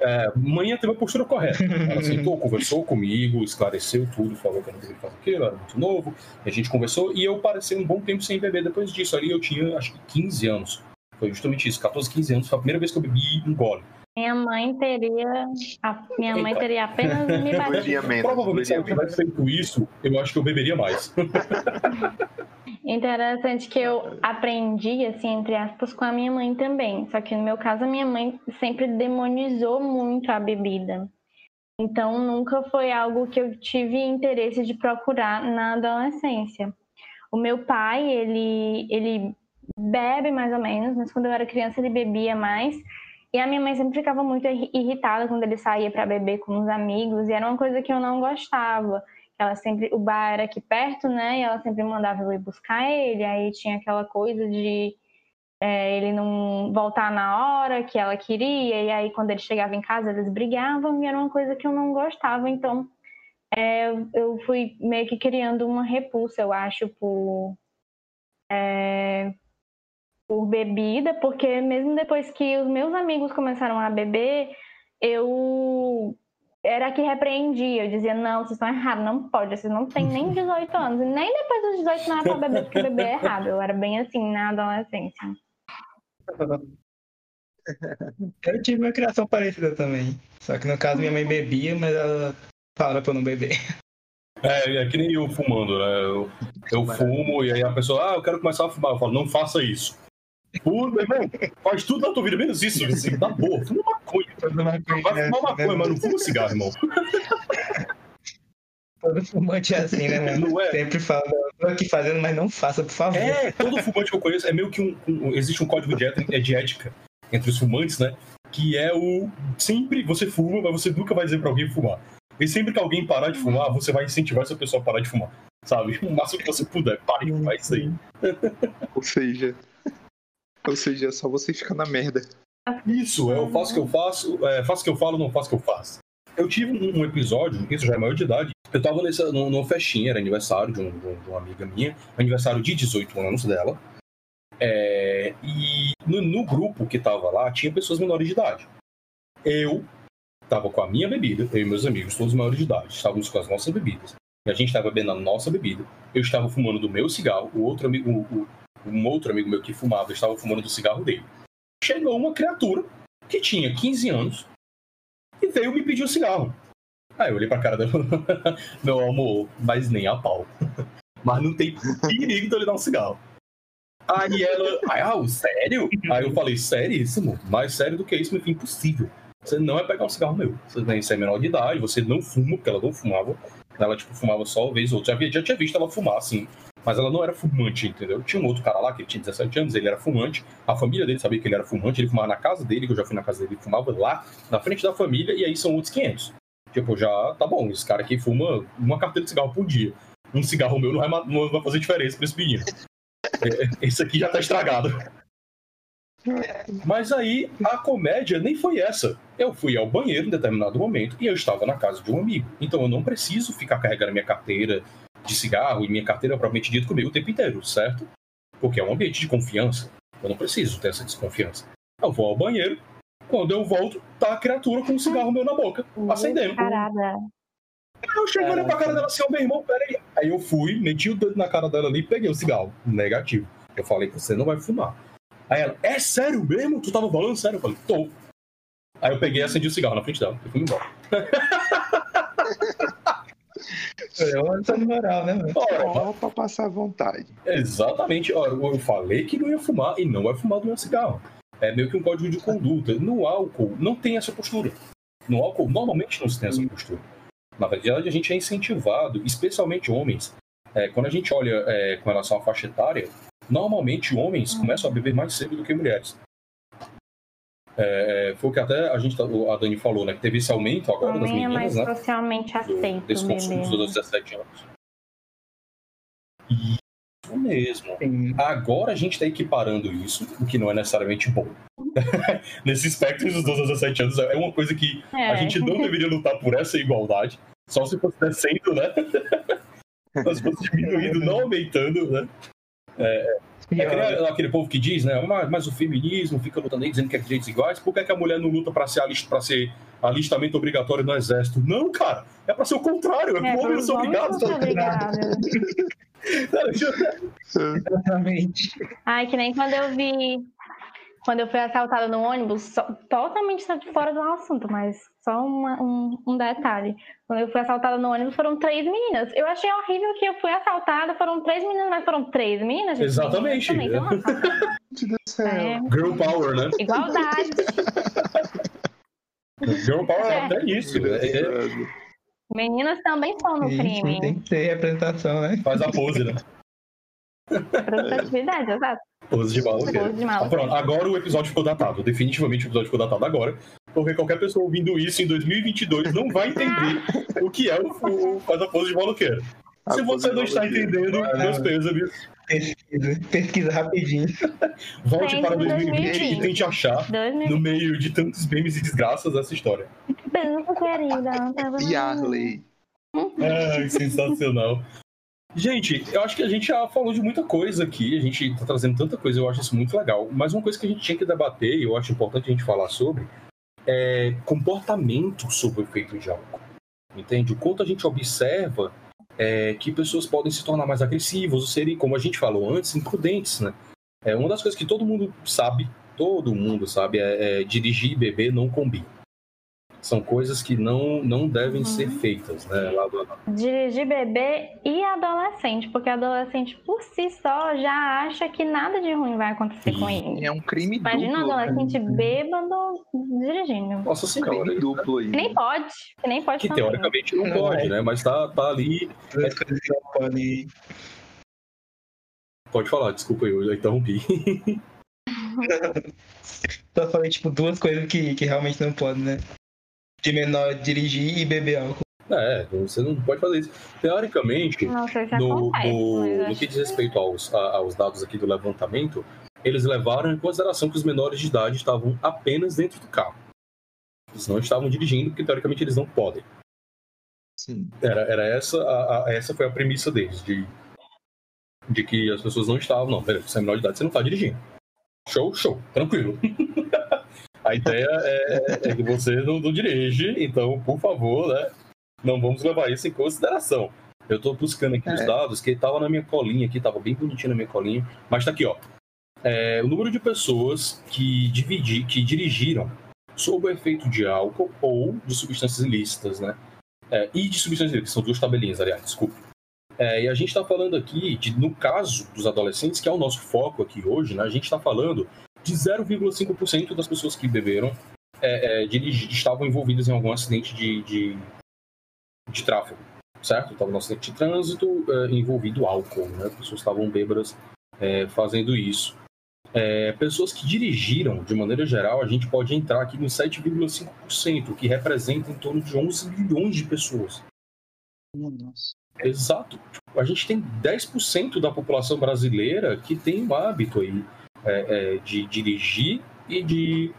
A: É, manhã teve a postura correta. Ela sentou, conversou comigo, esclareceu tudo, falou que eu não deveria fazer aquilo, era muito novo. A gente conversou e eu passei um bom tempo sem beber depois disso. Ali eu tinha, acho que 15 anos. Foi justamente isso, 14, 15 anos. Foi a primeira vez que eu bebi um gole.
B: Minha mãe teria. A minha mãe teria apenas me batido.
A: Provavelmente, se eu tivesse feito isso, eu acho que eu beberia mais.
B: Interessante que eu aprendi, assim, entre aspas, com a minha mãe também. Só que no meu caso, a minha mãe sempre demonizou muito a bebida. Então, nunca foi algo que eu tive interesse de procurar na adolescência. O meu pai, ele, ele bebe mais ou menos, mas quando eu era criança ele bebia mais. E a minha mãe sempre ficava muito irritada quando ele saía para beber com os amigos, e era uma coisa que eu não gostava. Ela sempre, o bar era aqui perto, né? E ela sempre mandava eu ir buscar ele. Aí tinha aquela coisa de é, ele não voltar na hora que ela queria. E aí quando ele chegava em casa eles brigavam e era uma coisa que eu não gostava. Então é, eu fui meio que criando uma repulsa, eu acho, por é, por bebida, porque mesmo depois que os meus amigos começaram a beber, eu era que repreendia. Eu dizia, não, vocês estão errados, não pode, vocês não têm nem 18 anos. E nem depois dos 18 não era pra beber, porque beber é errado. Eu era bem assim na adolescência.
D: Eu tive uma criação parecida também. Só que no caso minha mãe bebia, mas ela fala pra eu não beber.
A: É, é que nem eu fumando, né? Eu, eu fumo e aí a pessoa, ah, eu quero começar a fumar. Eu falo, não faça isso. Pô, meu irmão, faz tudo na tua vida, menos isso, assim, tá boa. Fuma maconha. Vai fumar maconha, mas não fuma cigarro, irmão.
D: Todo fumante é assim, né, mano?
A: Não é?
D: Sempre fala, tô aqui fazendo, mas não faça, por favor.
A: É, todo fumante que eu conheço é meio que um. um- existe um código de ética, de ética entre os fumantes, né? Que é o. Sempre você fuma, mas você nunca vai dizer pra alguém fumar. E sempre que alguém parar de fumar, você vai incentivar essa pessoa a parar de fumar. Sabe? O máximo que você puder, pare de fumar isso aí.
C: Ou seja. Ou seja, é só você ficar na merda.
A: Isso, é, eu faço o que eu faço, é, faço o que eu falo, não faço o que eu faço. Eu tive um, episódio, isso já é maior de idade, eu tava nessa, num- numa festinha, era aniversário de, um- de um- uma amiga minha, aniversário de 18 anos dela. É, e no, no grupo que tava lá, tinha pessoas menores de idade. Eu tava com a minha bebida, eu e meus amigos, todos maiores de idade, estávamos com as nossas bebidas. E a gente estava bebendo a nossa bebida. Eu estava fumando do meu cigarro, o outro amigo, o- um outro amigo meu que fumava estava fumando do cigarro dele. Chegou uma criatura que tinha 15 anos e veio me pedir um cigarro. Aí eu olhei pra cara dela, meu amor, mas nem a pau. Mas não tem perigo de eu lhe dar um cigarro. Aí ela, ah, sério? Aí eu falei, seríssimo, mais sério do que isso, enfim, impossível. Você não vai pegar um cigarro meu. Você tem é menor de idade, você não fuma, porque ela não fumava. Ela, tipo, fumava só uma vez ou outra. Já, já tinha visto ela fumar, assim. Mas ela não era fumante, entendeu? Tinha um outro cara lá que tinha 17 anos, ele era fumante. A família dele sabia que ele era fumante, ele fumava na casa dele, que eu já fui na casa dele, ele fumava lá, na frente da família, e aí são outros 500. Tipo, já tá bom, esse cara aqui fuma uma carteira de cigarro por dia. Um cigarro meu não vai, não vai fazer diferença pra esse menino. É, Esse aqui já tá estragado. Mas aí a comédia nem foi essa. Eu fui ao banheiro em determinado momento e eu estava na casa de um amigo. Então eu não preciso ficar carregando minha carteira de cigarro e minha carteira propriamente dito comigo o tempo inteiro, certo? Porque é um ambiente de confiança. Eu não preciso ter essa desconfiança. Eu vou ao banheiro, quando eu volto, tá a criatura com um cigarro meu na boca, acendendo.
B: Carada.
A: Eu cheguei olhando pra cara dela assim, ô meu irmão, peraí. Aí eu fui, meti o dedo na cara dela ali e peguei o cigarro. Negativo. Eu falei, você não vai fumar. Aí ela, é sério mesmo? Tu tava falando sério? Eu falei, tô. Aí eu peguei e acendi o cigarro na frente dela e fui embora.
D: É uma lição de moral, né?
A: Ora,
C: Só pra passar vontade.
A: exatamente. Ora, eu falei que não ia fumar e não vai fumar do meu cigarro. É meio que um código de conduta. No álcool, não tem essa postura. No álcool, normalmente não se tem essa postura. Na verdade, a gente é incentivado, especialmente homens. É, quando a gente olha é, com relação à faixa etária, normalmente homens começam a beber mais cedo do que mulheres. É, foi o que até a, gente, tá- a Dani falou, né? Que teve esse aumento agora das
B: Homem é mais
A: meninas, né?
B: socialmente
A: do-
B: aceito
A: desse consumo dos 17 anos. Isso mesmo.
D: Sim.
A: Agora a gente está equiparando isso, o que não é necessariamente bom. Nesse espectro dos 12 a 17 anos, é uma coisa que a
B: É.
A: gente não deveria lutar por essa igualdade, só se fosse descendo, né? Mas se fosse diminuindo, não aumentando, né? É que nem aquele povo que diz, né? Mas, mas o feminismo fica lutando aí dizendo que é direitos iguais, por que, é que a mulher não luta para ser, alist, ser alistamento obrigatório no exército? Não, cara, é para ser o contrário, é,
B: É,
A: é homens são obrigados.
B: não são obrigados.
D: Exatamente.
B: Ai, que nem quando eu vi. Quando eu fui assaltada no ônibus, só- totalmente fora do assunto, mas só uma- um, um detalhe. Quando eu fui assaltada no ônibus, foram três meninas. Eu achei horrível que eu fui assaltada, foram três meninas, mas foram três meninas. gente.
A: Exatamente.
B: Meninas. É,
A: Girl power, né?
B: igualdade.
A: Girl power é até isso. É, é.
B: Meninas também são no crime.
D: tem que ter representação, né?
A: faz a pose, né?
B: Representatividade, exato.
A: Pose de maloqueiro.
B: Pose de
A: Ah, pronto, agora o episódio ficou datado. Definitivamente o episódio ficou datado agora. Porque qualquer pessoa ouvindo isso em 2022 não vai entender o que é o, o faz a pose de maluqueiro. Se você não está entendendo,
D: Ah,
A: meus pêsames.
D: Pesquisa, pesquisa rapidinho.
A: Volte
B: Pense
A: para
B: em
A: 2020 e
B: 2020.
A: tente achar,
B: Dois mil
A: no meio de tantos memes e desgraças, essa história.
B: Pensa, querida.
C: Yarley.
A: Ai, sensacional. Gente, eu acho que a gente já falou de muita coisa aqui, a gente tá trazendo tanta coisa, eu acho isso muito legal. Mas uma coisa que a gente tinha que debater, e eu acho importante a gente falar sobre, é, comportamento sob o efeito de álcool. Entende? O quanto a gente observa é, que pessoas podem se tornar mais agressivas ou serem, como a gente falou antes, imprudentes, né? É uma das coisas que todo mundo sabe, todo mundo sabe, é, é dirigir e beber não combina são coisas que não, não devem uhum. ser feitas, né? Lá do...
B: Dirigir bebê e adolescente, porque adolescente por si só já acha que nada de ruim vai acontecer Sim. com ele.
C: É um crime
B: Imagina
C: duplo.
B: Imagina um adolescente né? bêbado dirigindo.
A: Nossa senhora.
C: Crime duplo aí.
B: Que nem pode, que nem pode.
A: Que teoricamente não, não pode, é. né? Mas tá, tá ali. Pode falar, desculpa eu, eu interrompi.
D: Só falei, tipo, duas coisas que, que realmente não pode, né? De menor dirigir e beber álcool.
A: É, você não pode fazer isso. Teoricamente,
B: no, no,
A: no, que diz respeito aos, aos dados aqui do levantamento, eles levaram em consideração que os menores de idade estavam apenas dentro do carro. Eles não estavam dirigindo, porque teoricamente eles não podem.
C: Sim.
A: Era, era essa, a, a, essa foi a premissa deles, de, de que as pessoas não estavam. Não, peraí, você é menor de idade, você não está dirigindo. Show, show, tranquilo. A ideia é, é que você não, não, dirige, então, por favor, né? Não vamos levar isso em consideração. Eu estou buscando aqui é. os dados, que estava na minha colinha aqui, estava bem bonitinho na minha colinha, mas está aqui, ó. É, o número de pessoas que, dividi, que dirigiram sob o efeito de álcool ou de substâncias ilícitas, né? É, e de substâncias ilícitas, são duas tabelinhas, aliás, desculpa. É, e a gente está falando aqui, de, no caso dos adolescentes, que é o nosso foco aqui hoje, né? A gente está falando de 0,5% das pessoas que beberam é, é, estavam envolvidas em algum acidente de, de, de tráfego, certo? Estava no acidente de trânsito é, envolvido álcool, né? Pessoas estavam bêbadas é, fazendo isso. É, pessoas que dirigiram, de maneira geral, a gente pode entrar aqui no 7,5%, que representa em torno de 11 milhões de pessoas.
C: Nossa.
A: Exato. A gente tem 10% da população brasileira que tem o hábito aí é, é, de dirigir e de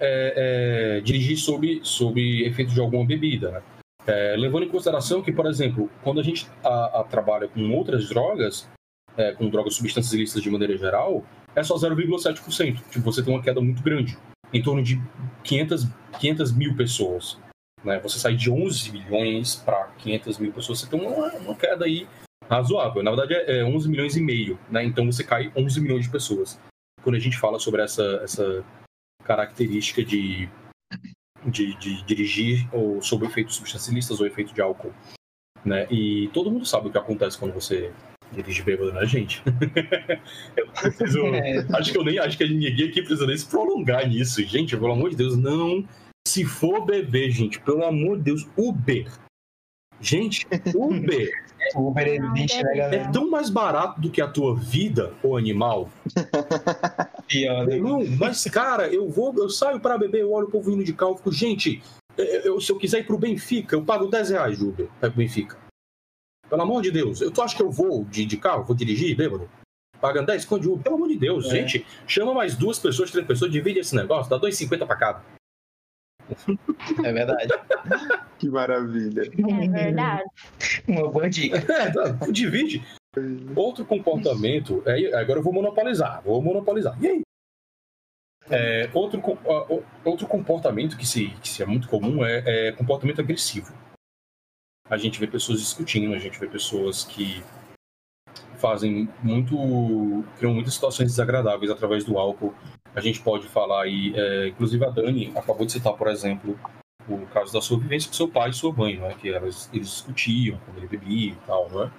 A: é, é, dirigir sob, sob efeito de alguma bebida. Né? É, levando em consideração que, por exemplo, quando a gente a, a trabalha com outras drogas, é, com drogas substâncias ilícitas de maneira geral, é só 0,7%. Tipo, você tem uma queda muito grande, em torno de 500, 500 mil pessoas. Né? Você sai de 11 milhões para 500 mil pessoas, você tem uma, uma queda aí razoável. Na verdade, é 11 milhões e meio, né? Então você cai 11 milhões de pessoas. Quando a gente fala sobre essa, essa característica de, de, de dirigir ou sob efeito de substâncias ou efeito de álcool, né? E todo mundo sabe o que acontece quando você dirige bêbado, né, gente? eu preciso, é. acho que eu nem acho que ninguém aqui precisa nem se prolongar nisso, gente. Pelo amor de Deus, não. Se for beber, gente, pelo amor de Deus, Uber. Gente, Uber
D: o Uber deixa
A: É tão mais barato do que a tua vida, o animal.
D: Pior, né?
A: Não, mas, cara, eu vou, eu saio para beber, eu olho o povo indo de carro, eu fico, gente, eu, se eu quiser ir pro Benfica, eu pago 10 reais de Uber para Benfica. Pelo amor de Deus, eu, tu acha que eu vou de, de carro, vou dirigir, bêbado? Pagando 10 conto de Uber? Pelo amor de Deus, é. gente, chama mais duas pessoas, três pessoas, divide esse negócio, dá 2,50 para cada.
D: É verdade.
C: que maravilha.
B: É verdade.
D: Uma boa dica.
A: É, tá, divide. Outro comportamento. É, agora eu vou monopolizar. Vou monopolizar. E aí? É, outro, outro comportamento que, se, que se é muito comum é, é comportamento agressivo. A gente vê pessoas discutindo, a gente vê pessoas que fazem muito. criam muitas situações desagradáveis através do álcool a gente pode falar aí, é, inclusive a Dani acabou de citar, por exemplo, o caso da sua vivência com seu pai e sua mãe, né? Que elas, eles discutiam quando ele bebia e tal, não é?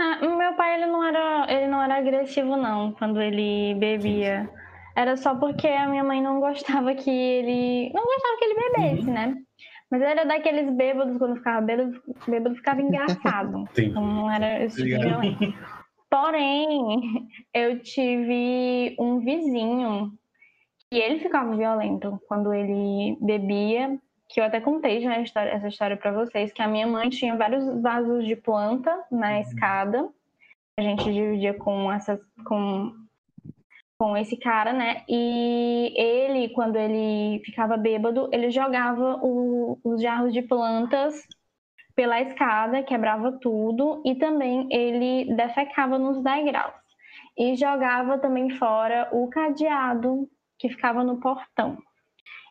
B: Ah, meu pai ele não era ele não era agressivo não quando ele bebia. Sim. Era só porque a minha mãe não gostava que ele não gostava que ele bebesse, uhum. né? Mas era daqueles bêbados quando ficava bêbado, bêbado ficava engraçado. então não era esse tipo de Porém, eu tive um vizinho e ele ficava violento quando ele bebia, que eu até contei já história, essa história para vocês, que a minha mãe tinha vários vasos de planta na uhum. escada. A gente dividia com essas com com esse cara, né? E ele, quando ele ficava bêbado, ele jogava o, os jarros de plantas pela escada, quebrava tudo e também ele defecava nos degraus. E jogava também fora o cadeado que ficava no portão.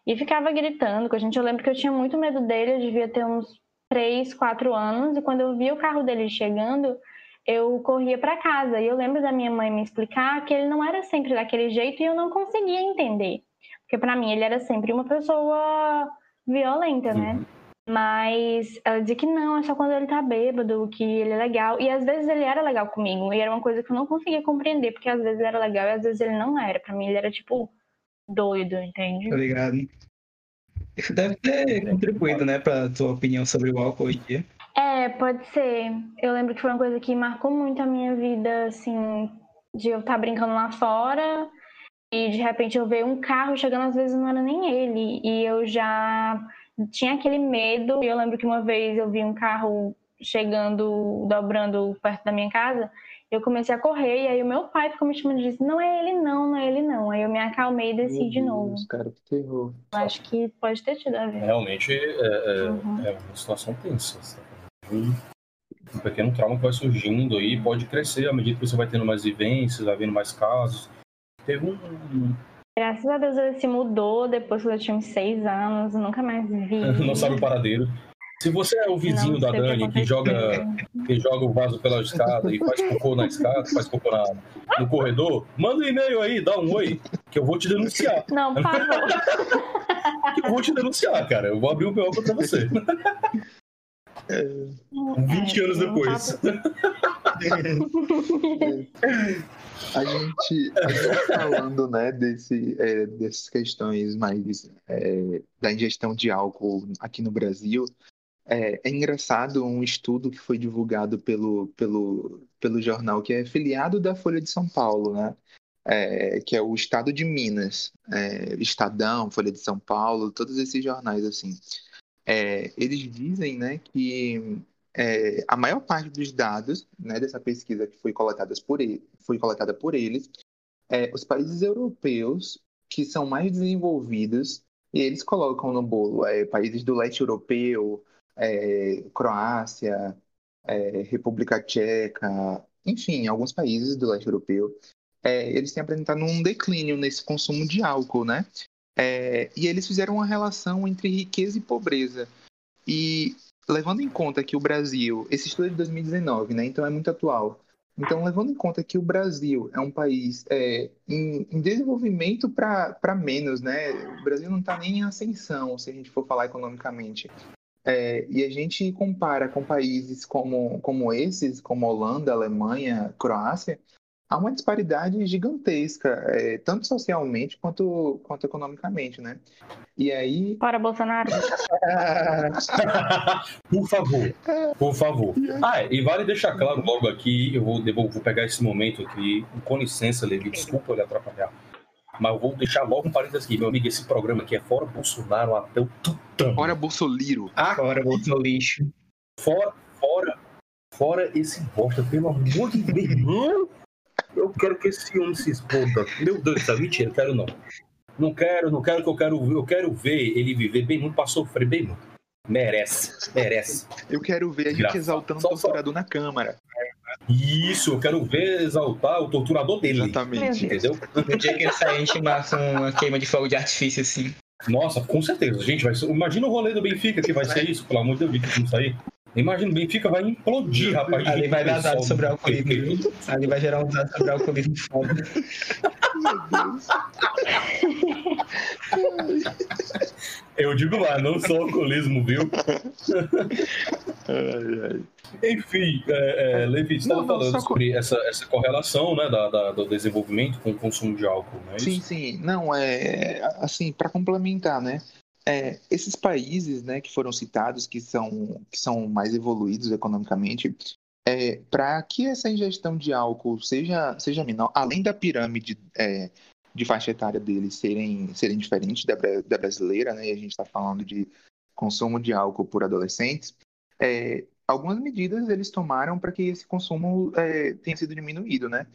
B: e ficava gritando com a gente. Eu lembro que eu tinha muito medo dele, eu devia ter uns 3, 4 anos, e quando eu vi o carro dele chegando, eu corria para casa. E eu lembro da minha mãe me explicar que ele não era sempre daquele jeito e eu não conseguia entender. Porque para mim ele era sempre uma pessoa violenta, né? Uhum. Mas ela dizia que não, é só quando ele tá bêbado, que ele é legal. E às vezes ele era legal comigo. E era uma coisa que eu não conseguia compreender, porque às vezes ele era legal e às vezes ele não era. Pra mim ele era tipo doido, entende?
D: Obrigado. Tá Isso deve ter contribuído, né, pra tua opinião sobre o álcool hoje em dia.
B: É, pode ser. Eu lembro que foi uma coisa que marcou muito a minha vida, assim, de eu estar tá brincando lá fora e de repente eu ver um carro chegando, às vezes não era nem ele. E eu já tinha aquele medo. Eu lembro que uma vez eu vi um carro chegando, dobrando perto da minha casa. Eu comecei a correr e aí o meu pai ficou me chamando e disse: Não é ele, não, não é ele, não. Aí eu me acalmei e desci meu de novo.
C: Deus, cara, que terror.
B: Acho que pode ter tido a ver.
A: Realmente é, é, uhum. é uma situação tensa. Um pequeno trauma que vai surgindo aí pode crescer à medida que você vai tendo mais vivências, vai vendo mais casos. Teve um.
B: Graças a Deus ele se mudou depois que eu tinha uns seis anos, nunca mais vi.
A: Não sabe o paradeiro. Se você é o vizinho não, da Dani que, que joga, que joga o vaso pela escada e faz cocô na escada, faz cocô na, no corredor, manda um e-mail aí, dá um oi, que eu vou te denunciar.
B: Não, por favor.
A: eu vou te denunciar, cara. Eu vou abrir o BO contra você. É, 20 é, anos depois.
C: A gente, a gente falando né, desse, é, dessas questões mais é, da ingestão de álcool aqui no Brasil, é, é, engraçado um estudo que foi divulgado pelo, pelo, pelo jornal que é filiado da Folha de São Paulo, né? É, que é o Estado de Minas, é, Estadão, Folha de São Paulo, todos esses jornais assim. É, eles dizem né, que é, a maior parte dos dados né, dessa pesquisa que foi, coletadas por ele, foi coletada por eles, é, os países europeus que são mais desenvolvidos, e eles colocam no bolo é, países do leste europeu, é, Croácia, é, República Tcheca, enfim, alguns países do leste europeu, é, eles têm apresentado um declínio nesse consumo de álcool, né? E eles fizeram uma relação entre riqueza e pobreza. E levando em conta que o Brasil, esse estudo é de 2019, né? Então é muito atual. Então, levando em conta que o Brasil é um país é, em, em, desenvolvimento para menos, né? O Brasil não está nem em ascensão, se a gente for falar economicamente. É, e a gente compara com países como, como esses, como Holanda, Alemanha, Croácia, há uma disparidade gigantesca, é, tanto socialmente quanto, quanto economicamente, né? E aí.
B: Para Bolsonaro!
A: por favor, por favor. Ah, e vale deixar claro logo aqui, eu vou, eu vou pegar esse momento aqui, com licença, Levi, desculpa ele atrapalhar. Mas eu vou deixar logo um parênteses aqui, meu amigo. Esse programa aqui é fora Bolsonaro até o tutano.
C: Fora Bolsoliro.
D: Ah, fora Bolsolixo.
A: Fora, fora, fora esse bosta, pelo amor de Deus. Eu quero que esse homem se exploda. Meu Deus do céu, mentira, quero não. Não quero, não quero que eu quero eu quero ver ele viver bem muito para sofrer bem muito. Merece, merece.
C: Eu quero ver a gente Graças. exaltando só, o torturador só... na Câmara.
A: Isso, eu quero ver exaltar o torturador dele.
C: Exatamente.
A: Entendeu?
D: No dia que ele sair, a gente marca uma queima de fogo de artifício assim.
A: Nossa, com certeza. Gente, vai ser... imagina o rolê do Benfica que vai ser isso, pelo amor de Deus, que não sair. Imagina, o Benfica vai implodir, rapaz.
D: Ali vai dar dados sobre alcoolismo. Ali vai gerar um dado sobre alcoolismo foda. Meu Deus.
A: Eu digo lá, não só alcoolismo, viu? ai, ai. Enfim, é, é, Levi, você estava falando só... sobre essa, essa correlação né, da, da, do desenvolvimento com o consumo de álcool, não é
C: Sim,
A: isso?
C: sim. Não, é assim, para complementar, né? É, esses países né, que foram citados, que são, que são mais evoluídos economicamente, é, para que essa ingestão de álcool seja, seja menor, além da pirâmide é, de faixa etária deles serem, serem diferentes da, da brasileira, né, e a gente está falando de consumo de álcool por adolescentes, é, algumas medidas eles tomaram para que esse consumo é, tenha sido diminuído, né?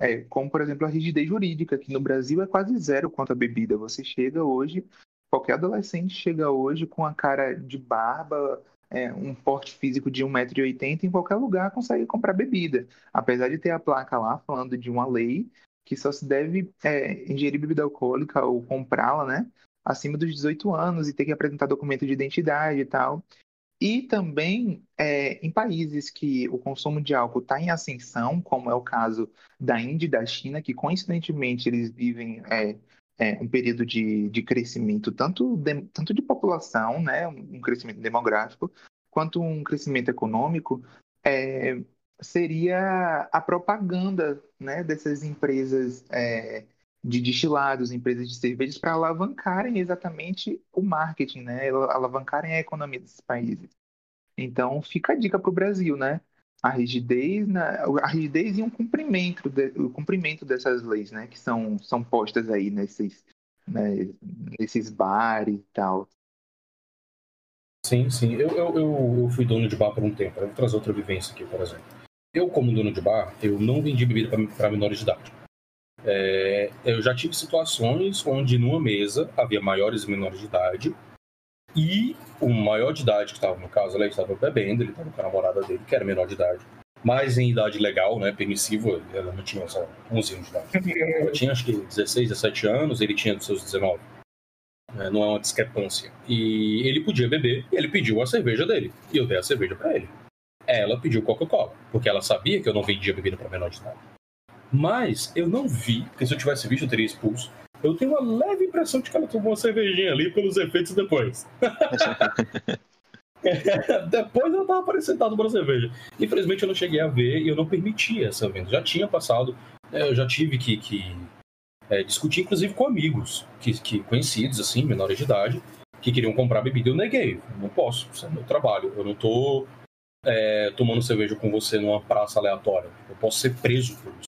C: É, como, por exemplo, a rigidez jurídica, que no Brasil é quase zero quanto à bebida. Você chega hoje Qualquer adolescente chega hoje com a cara de barba, é, um porte físico de 1,80m, em qualquer lugar consegue comprar bebida. Apesar de ter a placa lá falando de uma lei que só se deve é, ingerir bebida alcoólica ou comprá-la, né? acima dos 18 anos e ter que apresentar documento de identidade e tal. E também é, em países que o consumo de álcool está em ascensão, como é o caso da Índia e da China, que coincidentemente eles vivem é, é, um período de, de crescimento tanto de, tanto de população, né, um crescimento demográfico, quanto um crescimento econômico, é, seria a propaganda né, dessas empresas é, de destilados, empresas de cervejas, para alavancarem exatamente o marketing, né? alavancarem a economia desses países. Então, fica a dica para o Brasil, né? A rigidez, na, a rigidez e um cumprimento, de, o cumprimento dessas leis, né? Que são, são postas aí nesses, né, nesses bares e tal.
A: Sim, sim. Eu, eu, eu, fui dono de bar por um tempo. Eu vou trazer outra vivência aqui, por exemplo. Eu, como dono de bar, eu não vendi bebida para menores de idade. É, eu já tive situações onde numa mesa havia maiores e menores de idade e o maior de idade que estava no caso, ele estava bebendo, ele estava com a namorada dele, que era menor de idade, mas em idade legal, né, permissiva, ela não tinha só 11 anos de idade. Ela tinha acho que 16, 17 anos, ele tinha dos seus 19. É, não é uma discrepância. E ele podia beber, e ele pediu a cerveja dele, e eu dei a cerveja para ele. Ela pediu Coca-Cola, porque ela sabia que eu não vendia bebida para menor de idade. Mas eu não vi, porque se eu tivesse visto eu teria expulso. Eu tenho uma leve impressão de que ela tomou uma cervejinha ali pelos efeitos depois. depois ela tava parecendo tomando uma cerveja. Infelizmente eu não cheguei a ver e eu não permitia essa venda. Já tinha passado, né, eu já tive que, que é, discutir, inclusive com amigos que, que conhecidos, assim, menores de idade, que queriam comprar bebida. Eu neguei. Não posso, isso é meu trabalho. Eu não tô é, tomando cerveja com você numa praça aleatória. Eu posso ser preso por isso.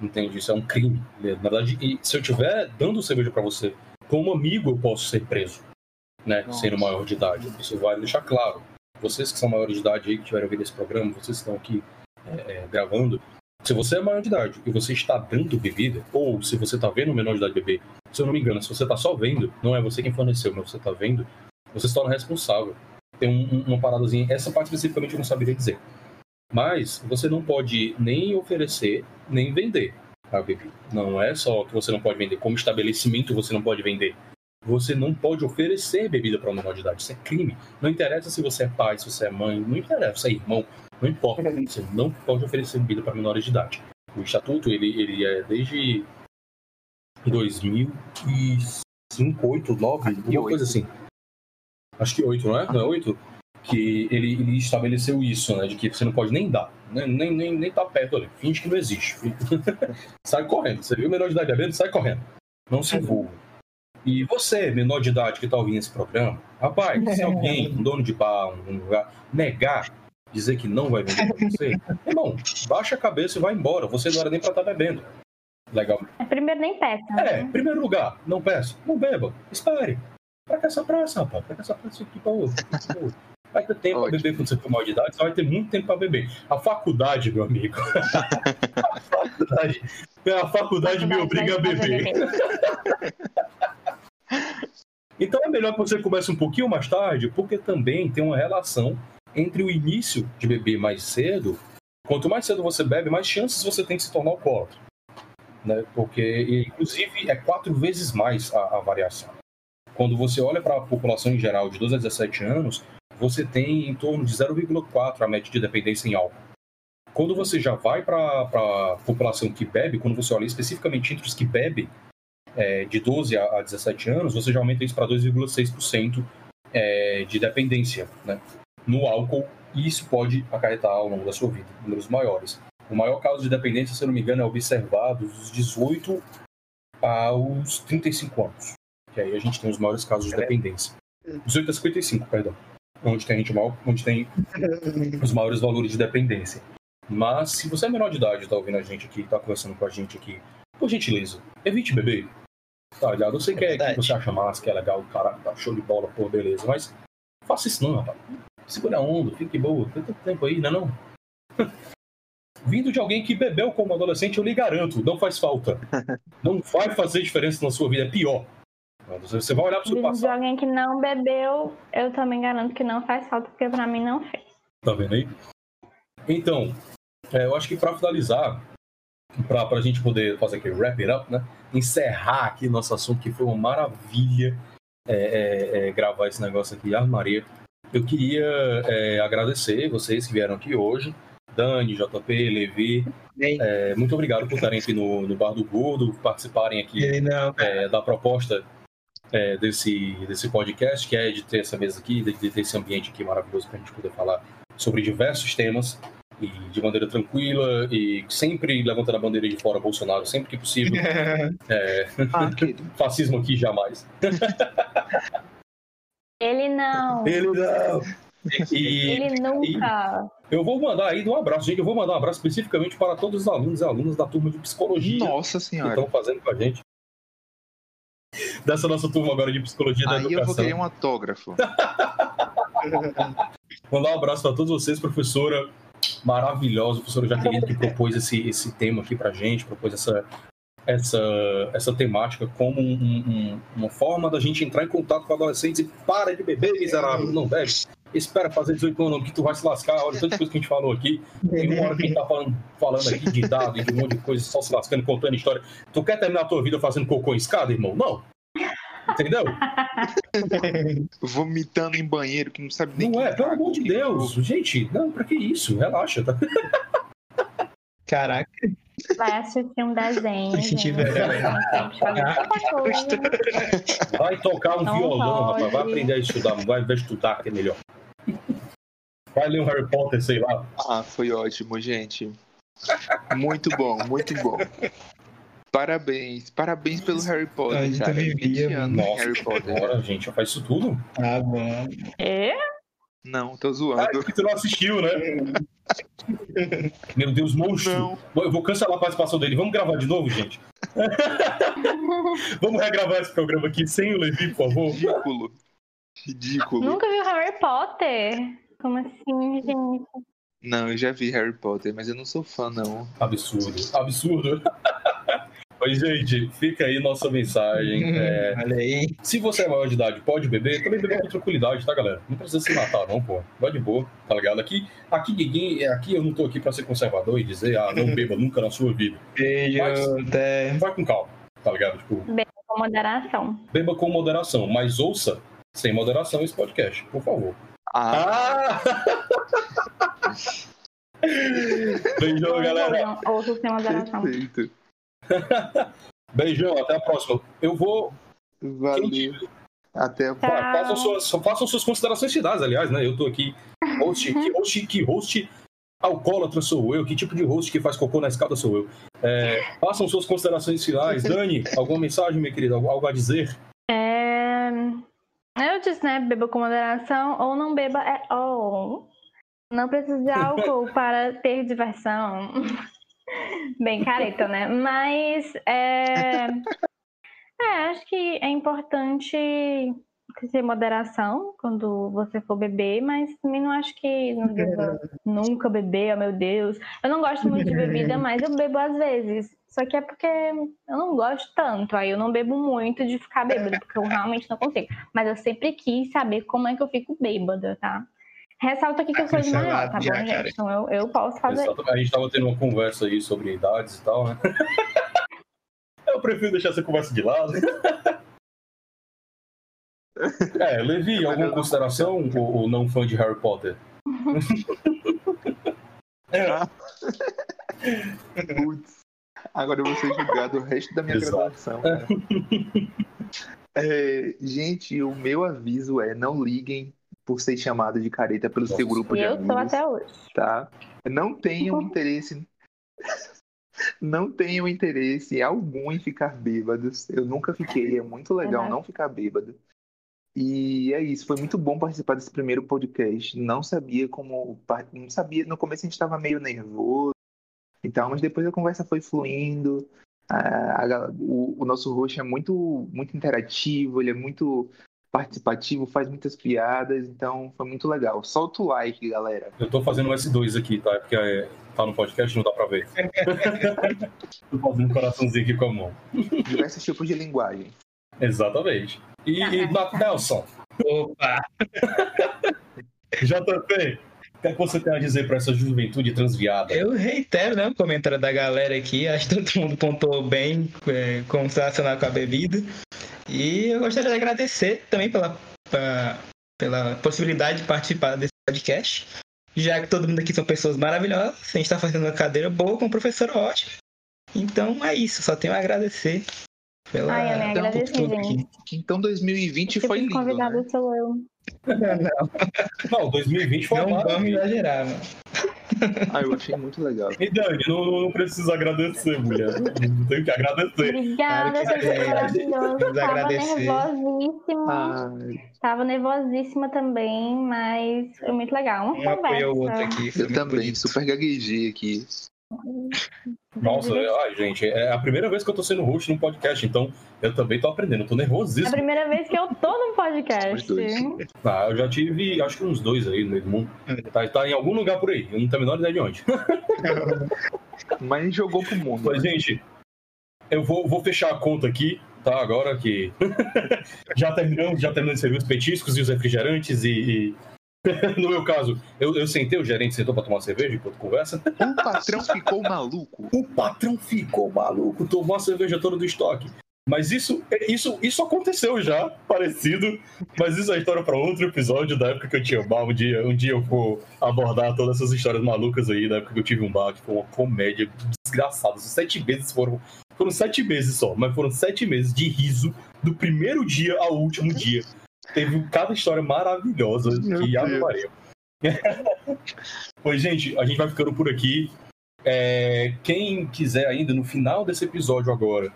A: Entende? Isso é um crime. Na verdade, se eu estiver dando cerveja para você como amigo, eu posso ser preso, né? Nossa. Sendo maior de idade. Isso vai deixar claro. Vocês que são maiores de idade aí, que tiveram ouvido esse programa, vocês que estão aqui é, é, gravando, se você é maior de idade e você está dando bebida, ou se você está vendo um menor de idade beber, se eu não me engano, se você está só vendo, não é você quem forneceu, mas você está vendo, você se torna responsável. Tem um, uma paradazinha, essa parte especificamente eu não saberia dizer. Mas você não pode nem oferecer, nem vender a bebida. Não é só que você não pode vender, como estabelecimento você não pode vender. Você não pode oferecer bebida para um menor de idade. Isso é crime. Não interessa se você é pai, se você é mãe, não interessa se é irmão, não importa. Você não pode oferecer bebida para menores de idade. O estatuto ele, ele é desde 2005, 8, 9, alguma coisa assim. Acho que 8, não é? Não é 8? Que ele, ele, estabeleceu isso, né? De que você não pode nem dar, né, nem, nem, nem tá perto ali, finge que não existe. sai correndo. Você viu o menor de idade bebendo, sai correndo. Não se envolva. E você, menor de idade que está ouvindo esse programa, rapaz, se alguém, um dono de bar, um lugar, negar, dizer que não vai vender pra você, irmão, baixa a cabeça e vai embora. Você não era nem para estar tá bebendo. Legal.
B: É, primeiro nem peça.
A: É, né? primeiro lugar, não peça. Não beba. Espere. Pra que essa pressa, rapaz? Pra que essa pressa aqui pra outro? Vai ter tempo para beber quando você for mal de idade, você vai ter muito tempo para beber. A faculdade, meu amigo. a faculdade, a faculdade me obriga a beber. então é melhor que você comece um pouquinho mais tarde, porque também tem uma relação entre o início de beber mais cedo. Quanto mais cedo você bebe, mais chances você tem de se tornar alcoólatra. Né? Porque, inclusive, é quatro vezes mais a, a variação. Quando você olha para a população em geral de 12 a 17 anos, você tem em torno de 0,4 a média de dependência em álcool. Quando você já vai para a população que bebe, quando você olha especificamente entre os que bebem, é, de 12 a, 17 anos, você já aumenta isso para 2,6% é, de dependência né, no álcool, e isso pode acarretar ao longo da sua vida números maiores. O maior caso de dependência, se eu não me engano, é observado dos 18 aos 35 anos. Que aí a gente tem os maiores casos de dependência. 18 a 55, perdão onde tem, gente mal, onde tem os maiores valores de dependência. Mas se você é menor de idade, tá ouvindo a gente aqui, tá conversando com a gente aqui, por gentileza, evite beber. Tá ligado? Eu sei que, é, que você acha massa, que é legal, cara, tá show de bola, pô, beleza, mas faça isso não, rapaz. Segura a onda, fique boa, tem tanto tempo aí, não é não? Vindo de alguém que bebeu como adolescente, eu lhe garanto, não faz falta. Não vai fazer diferença na sua vida, é pior. Você vai olhar pro seu passado.
B: De alguém que não bebeu, eu também garanto que não faz falta, porque pra mim não fez.
A: Tá vendo aí? Então, é, eu acho que pra finalizar, pra, pra gente poder fazer aquele wrap it up, né? Encerrar aqui nosso assunto, que foi uma maravilha. é, é, é, gravar esse negócio aqui. Ah, Maria, eu queria é, agradecer vocês que vieram aqui hoje. Dani, JP, Levi, é, muito obrigado por estarem aqui no, no Bar do Gordo, participarem aqui
D: não,
A: é, da proposta é, desse, desse podcast, que é de ter essa mesa aqui, de, de ter esse ambiente aqui maravilhoso para a gente poder falar sobre diversos temas e de maneira tranquila e sempre levantando a bandeira de fora Bolsonaro sempre que possível. É,
C: Ah,
A: fascismo aqui jamais.
B: Ele não.
A: Ele não. E
B: Ele nunca.
A: eu vou mandar aí um abraço, gente. Eu vou mandar um abraço especificamente para todos os alunos e alunas da turma de psicologia
C: Nossa
A: que
C: senhora.
A: estão fazendo com a gente. Dessa nossa turma agora de psicologia da
C: Aí eu vou
A: educação.
C: querer um autógrafo.
A: Mandar um abraço para todos vocês, professora maravilhosa, professora Jaqueline, que propôs esse, esse tema aqui pra gente, propôs essa, essa, essa temática como um- um- uma forma da gente entrar em contato com adolescentes e para de beber, miserável, não bebe. Espera fazer 18 anos, que tu vai se lascar. Olha, tanta coisa que a gente falou aqui. Tem uma hora que a gente tá falando, falando aqui de dado e de um monte de coisa, só se lascando, contando história. Tu quer terminar a tua vida fazendo cocô em escada, irmão? Não. Entendeu?
C: Vomitando em banheiro que não sabe nem
A: Não é, pelo amor de Deus. Gente, não, pra que isso? Relaxa, tá?
D: Caraca,
B: Vai assistir um desenho.
D: Se tiver,
B: coisa.
A: Vai tocar um
B: Não
A: violão,
B: pode.
A: rapaz. Vai aprender a estudar, vai, vai estudar que é melhor. Vai ler um Harry Potter, sei lá.
C: Ah, foi ótimo, gente. Muito bom, muito bom. Parabéns, parabéns pelo Harry Potter.
D: A gente
C: cara.
D: vivia,
C: 20 anos em
A: Nossa,
C: Harry Potter.
A: agora, gente, já faz isso tudo.
D: tá bom.
B: É?
C: Não, tô
A: Ah,
C: zoando.
A: porque tu não assistiu, né? Meu Deus, monstro.
C: Não.
A: Eu vou cancelar a participação dele. Vamos gravar de novo, gente? Vamos regravar esse programa aqui sem o Levi, por favor?
C: Ridículo. Ridículo.
B: Nunca viu Harry Potter? Como assim, gente?
C: Não, eu já vi Harry Potter, mas eu não sou fã, não.
A: Absurdo. Absurdo. Mas, gente, fica aí nossa mensagem. É,
D: Olha aí.
A: Se você é maior de idade, pode beber, também beber com tranquilidade, tá, galera? Não precisa se matar, não, pô. Vai de boa, tá ligado? Aqui, aqui ninguém, aqui eu não tô aqui pra ser conservador e dizer, ah, não beba nunca na sua vida.
D: Beijo,
A: Mas-
D: até.
A: Vai com calma, tá ligado? Tipo,
B: Com moderação.
A: beba com moderação, mas ouça sem moderação esse podcast, por favor.
C: Ah,
A: Ah! Beijão, galera.
B: Ouço sem moderação.
C: perfeito.
A: Beijão, até a próxima. Eu vou.
C: Valeu. Até a.
A: Fa- Façam suas, façam suas considerações finais, aliás, né? Eu tô aqui. Host, que host, que host alcoólatra sou eu? Que tipo de host que faz cocô na escada sou eu? É, façam suas considerações finais. Dani, alguma mensagem, minha querida? Algo, algo a dizer?
B: É... Eu disse, né? Beba com moderação ou não beba at all. Não precisa de álcool para ter diversão. Bem careta, né? Mas é... é, acho que é importante ter moderação quando você for beber, mas também não acho que não deva nunca beber, oh meu Deus. Eu não gosto muito de bebida, mas eu bebo às vezes. Só que é porque eu não gosto tanto, aí eu não bebo muito de ficar bêbada, porque eu realmente não consigo. Mas eu sempre quis saber como é que eu fico bêbada, tá? Ressalto aqui que eu sou de maior, tá bom,
D: cara.
B: gente? Então eu, eu posso fazer.
A: Exatamente. A gente tava tendo uma conversa aí sobre idades e tal, né? Eu prefiro deixar essa conversa de lado. É, Levi, alguma consideração ou, ou não fã de Harry Potter?
C: Putz. Agora eu vou ser julgado o resto da minha
A: Exato.
C: graduação. É, gente, o meu aviso é não liguem por ser chamado de careta pelo seu grupo de
B: eu
C: amigos,
B: sou até hoje.
C: tá? Não tenham interesse não tenham interesse algum em ficar bêbados. Eu nunca fiquei, é muito legal
B: Verdade.
C: não ficar bêbado. E é isso, foi muito bom participar desse primeiro podcast. Não sabia como, não sabia, no começo a gente estava meio nervoso e tal, mas depois a conversa foi fluindo. A- a o, o nosso host é muito, muito interativo, ele é muito participativo, faz muitas piadas, então foi muito legal. Solta o like, galera.
A: Eu tô fazendo um S2 aqui, tá? É Porque é, tá no podcast, não dá pra ver. tô fazendo um coraçãozinho aqui com a mão.
C: Diversos tipos de linguagem.
A: Exatamente. E, e Nath Nelson,
D: Opa!
A: JP, o que é que você tem a dizer pra essa juventude transviada?
D: Eu reitero né, o comentário da galera aqui. Acho que todo mundo pontuou bem é, como se relacionar com a bebida. E eu gostaria de agradecer também pela, pela possibilidade de participar desse podcast, já que todo mundo aqui são pessoas maravilhosas, a gente está fazendo uma cadeira boa com um professor ótimo. Então é isso, só tenho a agradecer pela.
B: Ai, eu nem
C: Então,
B: agradeci, gente.
C: Então 2020
B: Esse
C: foi lindo,
B: convidado
C: né?
B: sou eu.
D: Não,
A: Não, 2020 foi
D: não
A: uma
D: vamos exagerar, mano.
C: Ah, eu achei muito legal.
A: E Dani, não, não precisa agradecer, mulher. Não tenho que agradecer.
B: Obrigada,
D: Claro que
B: maravilhoso. Tava
D: agradecer.
B: nervosíssima.
C: Ai,
B: Tava nervosíssima também, mas foi muito legal. Uma
D: Um outro
B: conversa.
D: aqui. foi
C: eu também,
D: bonito.
C: super gaguejei aqui.
A: Nossa, ai, gente, é a primeira vez que eu tô sendo host num podcast, então eu também tô aprendendo, eu tô
B: É a
A: nervosíssimo.
B: primeira vez que eu tô num podcast.
A: Ah, eu já tive, acho que uns dois aí no meio do mundo. Tá, tá em algum lugar por aí, eu não tenho a menor ideia de onde.
C: Mas jogou pro mundo.
A: Mas, gente, eu vou, vou fechar a conta aqui, tá? Agora que já terminamos, já terminamos de servir os petiscos e os refrigerantes e. e- No meu caso, eu, eu sentei, o gerente sentou pra tomar cerveja enquanto conversa.
C: O patrão ficou maluco.
A: O patrão ficou maluco, tomou a cerveja toda do estoque. Mas isso, isso, isso aconteceu já, parecido. Mas isso é história para outro episódio da época que eu tinha bar. Um dia, um dia eu vou abordar todas essas histórias malucas aí, da época que eu tive um bar, que foi uma comédia desgraçada. Sete meses foram. Foram sete meses só, mas foram sete meses de riso do primeiro dia ao último dia. Teve cada história maravilhosa
C: Meu
A: que. Maria. Pois, gente, a gente vai ficando por aqui. É, quem quiser ainda, no final desse episódio agora,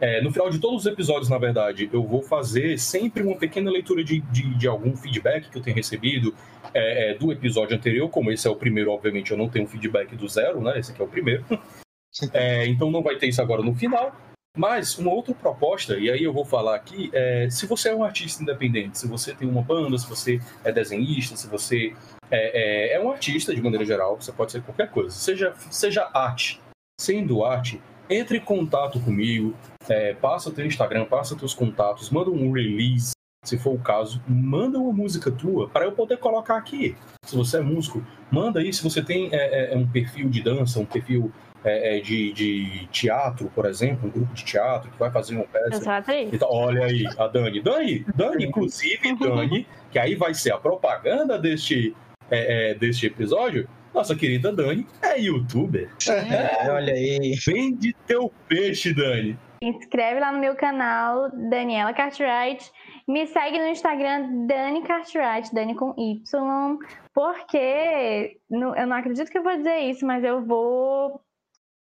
A: é, no final de todos os episódios, na verdade, eu vou fazer sempre uma pequena leitura de, de, de algum feedback que eu tenho recebido é, é, do episódio anterior. Como esse é o primeiro, obviamente, eu não tenho feedback do zero, né? Esse aqui é o primeiro. É, então não vai ter isso agora no final. Mas uma outra proposta, e aí eu vou falar aqui, é, se você é um artista independente, se você tem uma banda, se você é desenhista, se você é, é, é um artista de maneira geral, você pode ser qualquer coisa, seja, seja arte. Sendo arte, entre em contato comigo, é, passa teu Instagram, passa teus contatos, manda um release, se for o caso, manda uma música tua para eu poder colocar aqui. Se você é músico, manda aí. Se você tem é, é, um perfil de dança, um perfil é, é, de, de teatro, por exemplo, um grupo de teatro que vai fazer uma
B: Eu
A: peça.
B: sou atriz.
A: Então, olha aí, a Dani. Dani, Dani, inclusive, Dani, que aí vai ser a propaganda deste, é, é, deste episódio. Nossa querida Dani é youtuber.
D: É, olha aí.
A: Vende teu peixe, Dani.
B: Se inscreve lá no meu canal, Daniela Cartwright. Me segue no Instagram, Dani Cartwright, Dani com Y. Porque no- eu não acredito que eu vou dizer isso, mas eu vou.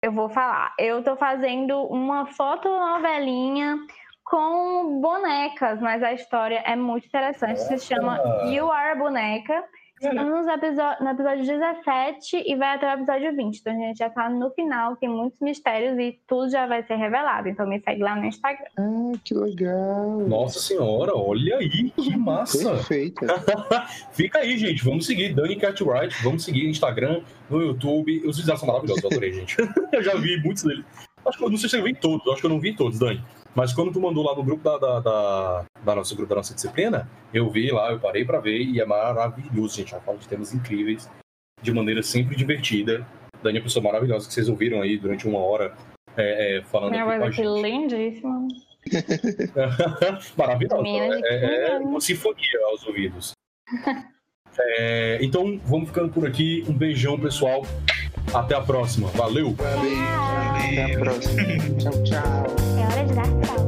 B: Eu vou falar. Eu tô fazendo uma fotonovelinha com bonecas, mas a história é muito interessante. Se chama You Are a Boneca. Estamos no episódio, no episódio 17 e vai até o episódio 20. Então a gente já tá no final, tem muitos mistérios e tudo já vai ser revelado. Então me segue lá no Instagram.
C: Ah, que legal.
A: Nossa senhora, olha aí, que massa.
C: Perfeita.
A: Fica aí, gente. Vamos seguir Dani Cartwright. Vamos seguir no Instagram, no YouTube. Os vídeos são maravilhosos, eu adorei, gente. eu já vi muitos deles. Acho que eu não sei se eu vi todos, acho que eu não vi todos, Dani. Mas quando tu mandou lá no grupo da, da, da, da nosso grupo da nossa disciplina, eu vi lá, eu parei pra ver e é maravilhoso, gente. Ela fala de temas incríveis, de maneira sempre divertida. Dani é uma pessoa maravilhosa que vocês ouviram aí durante uma hora é, é, falando
B: Minha
A: aqui
B: voz
A: com a
B: aqui
A: gente.
B: lindíssima.
A: Maravilhosa.
B: De
A: É, é
B: 15 anos.
A: uma sinfonia aos ouvidos. É, então, vamos ficando por aqui. Um beijão, pessoal. Até a próxima. Valeu!
C: Beijo. Até a próxima. tchau, tchau.
B: É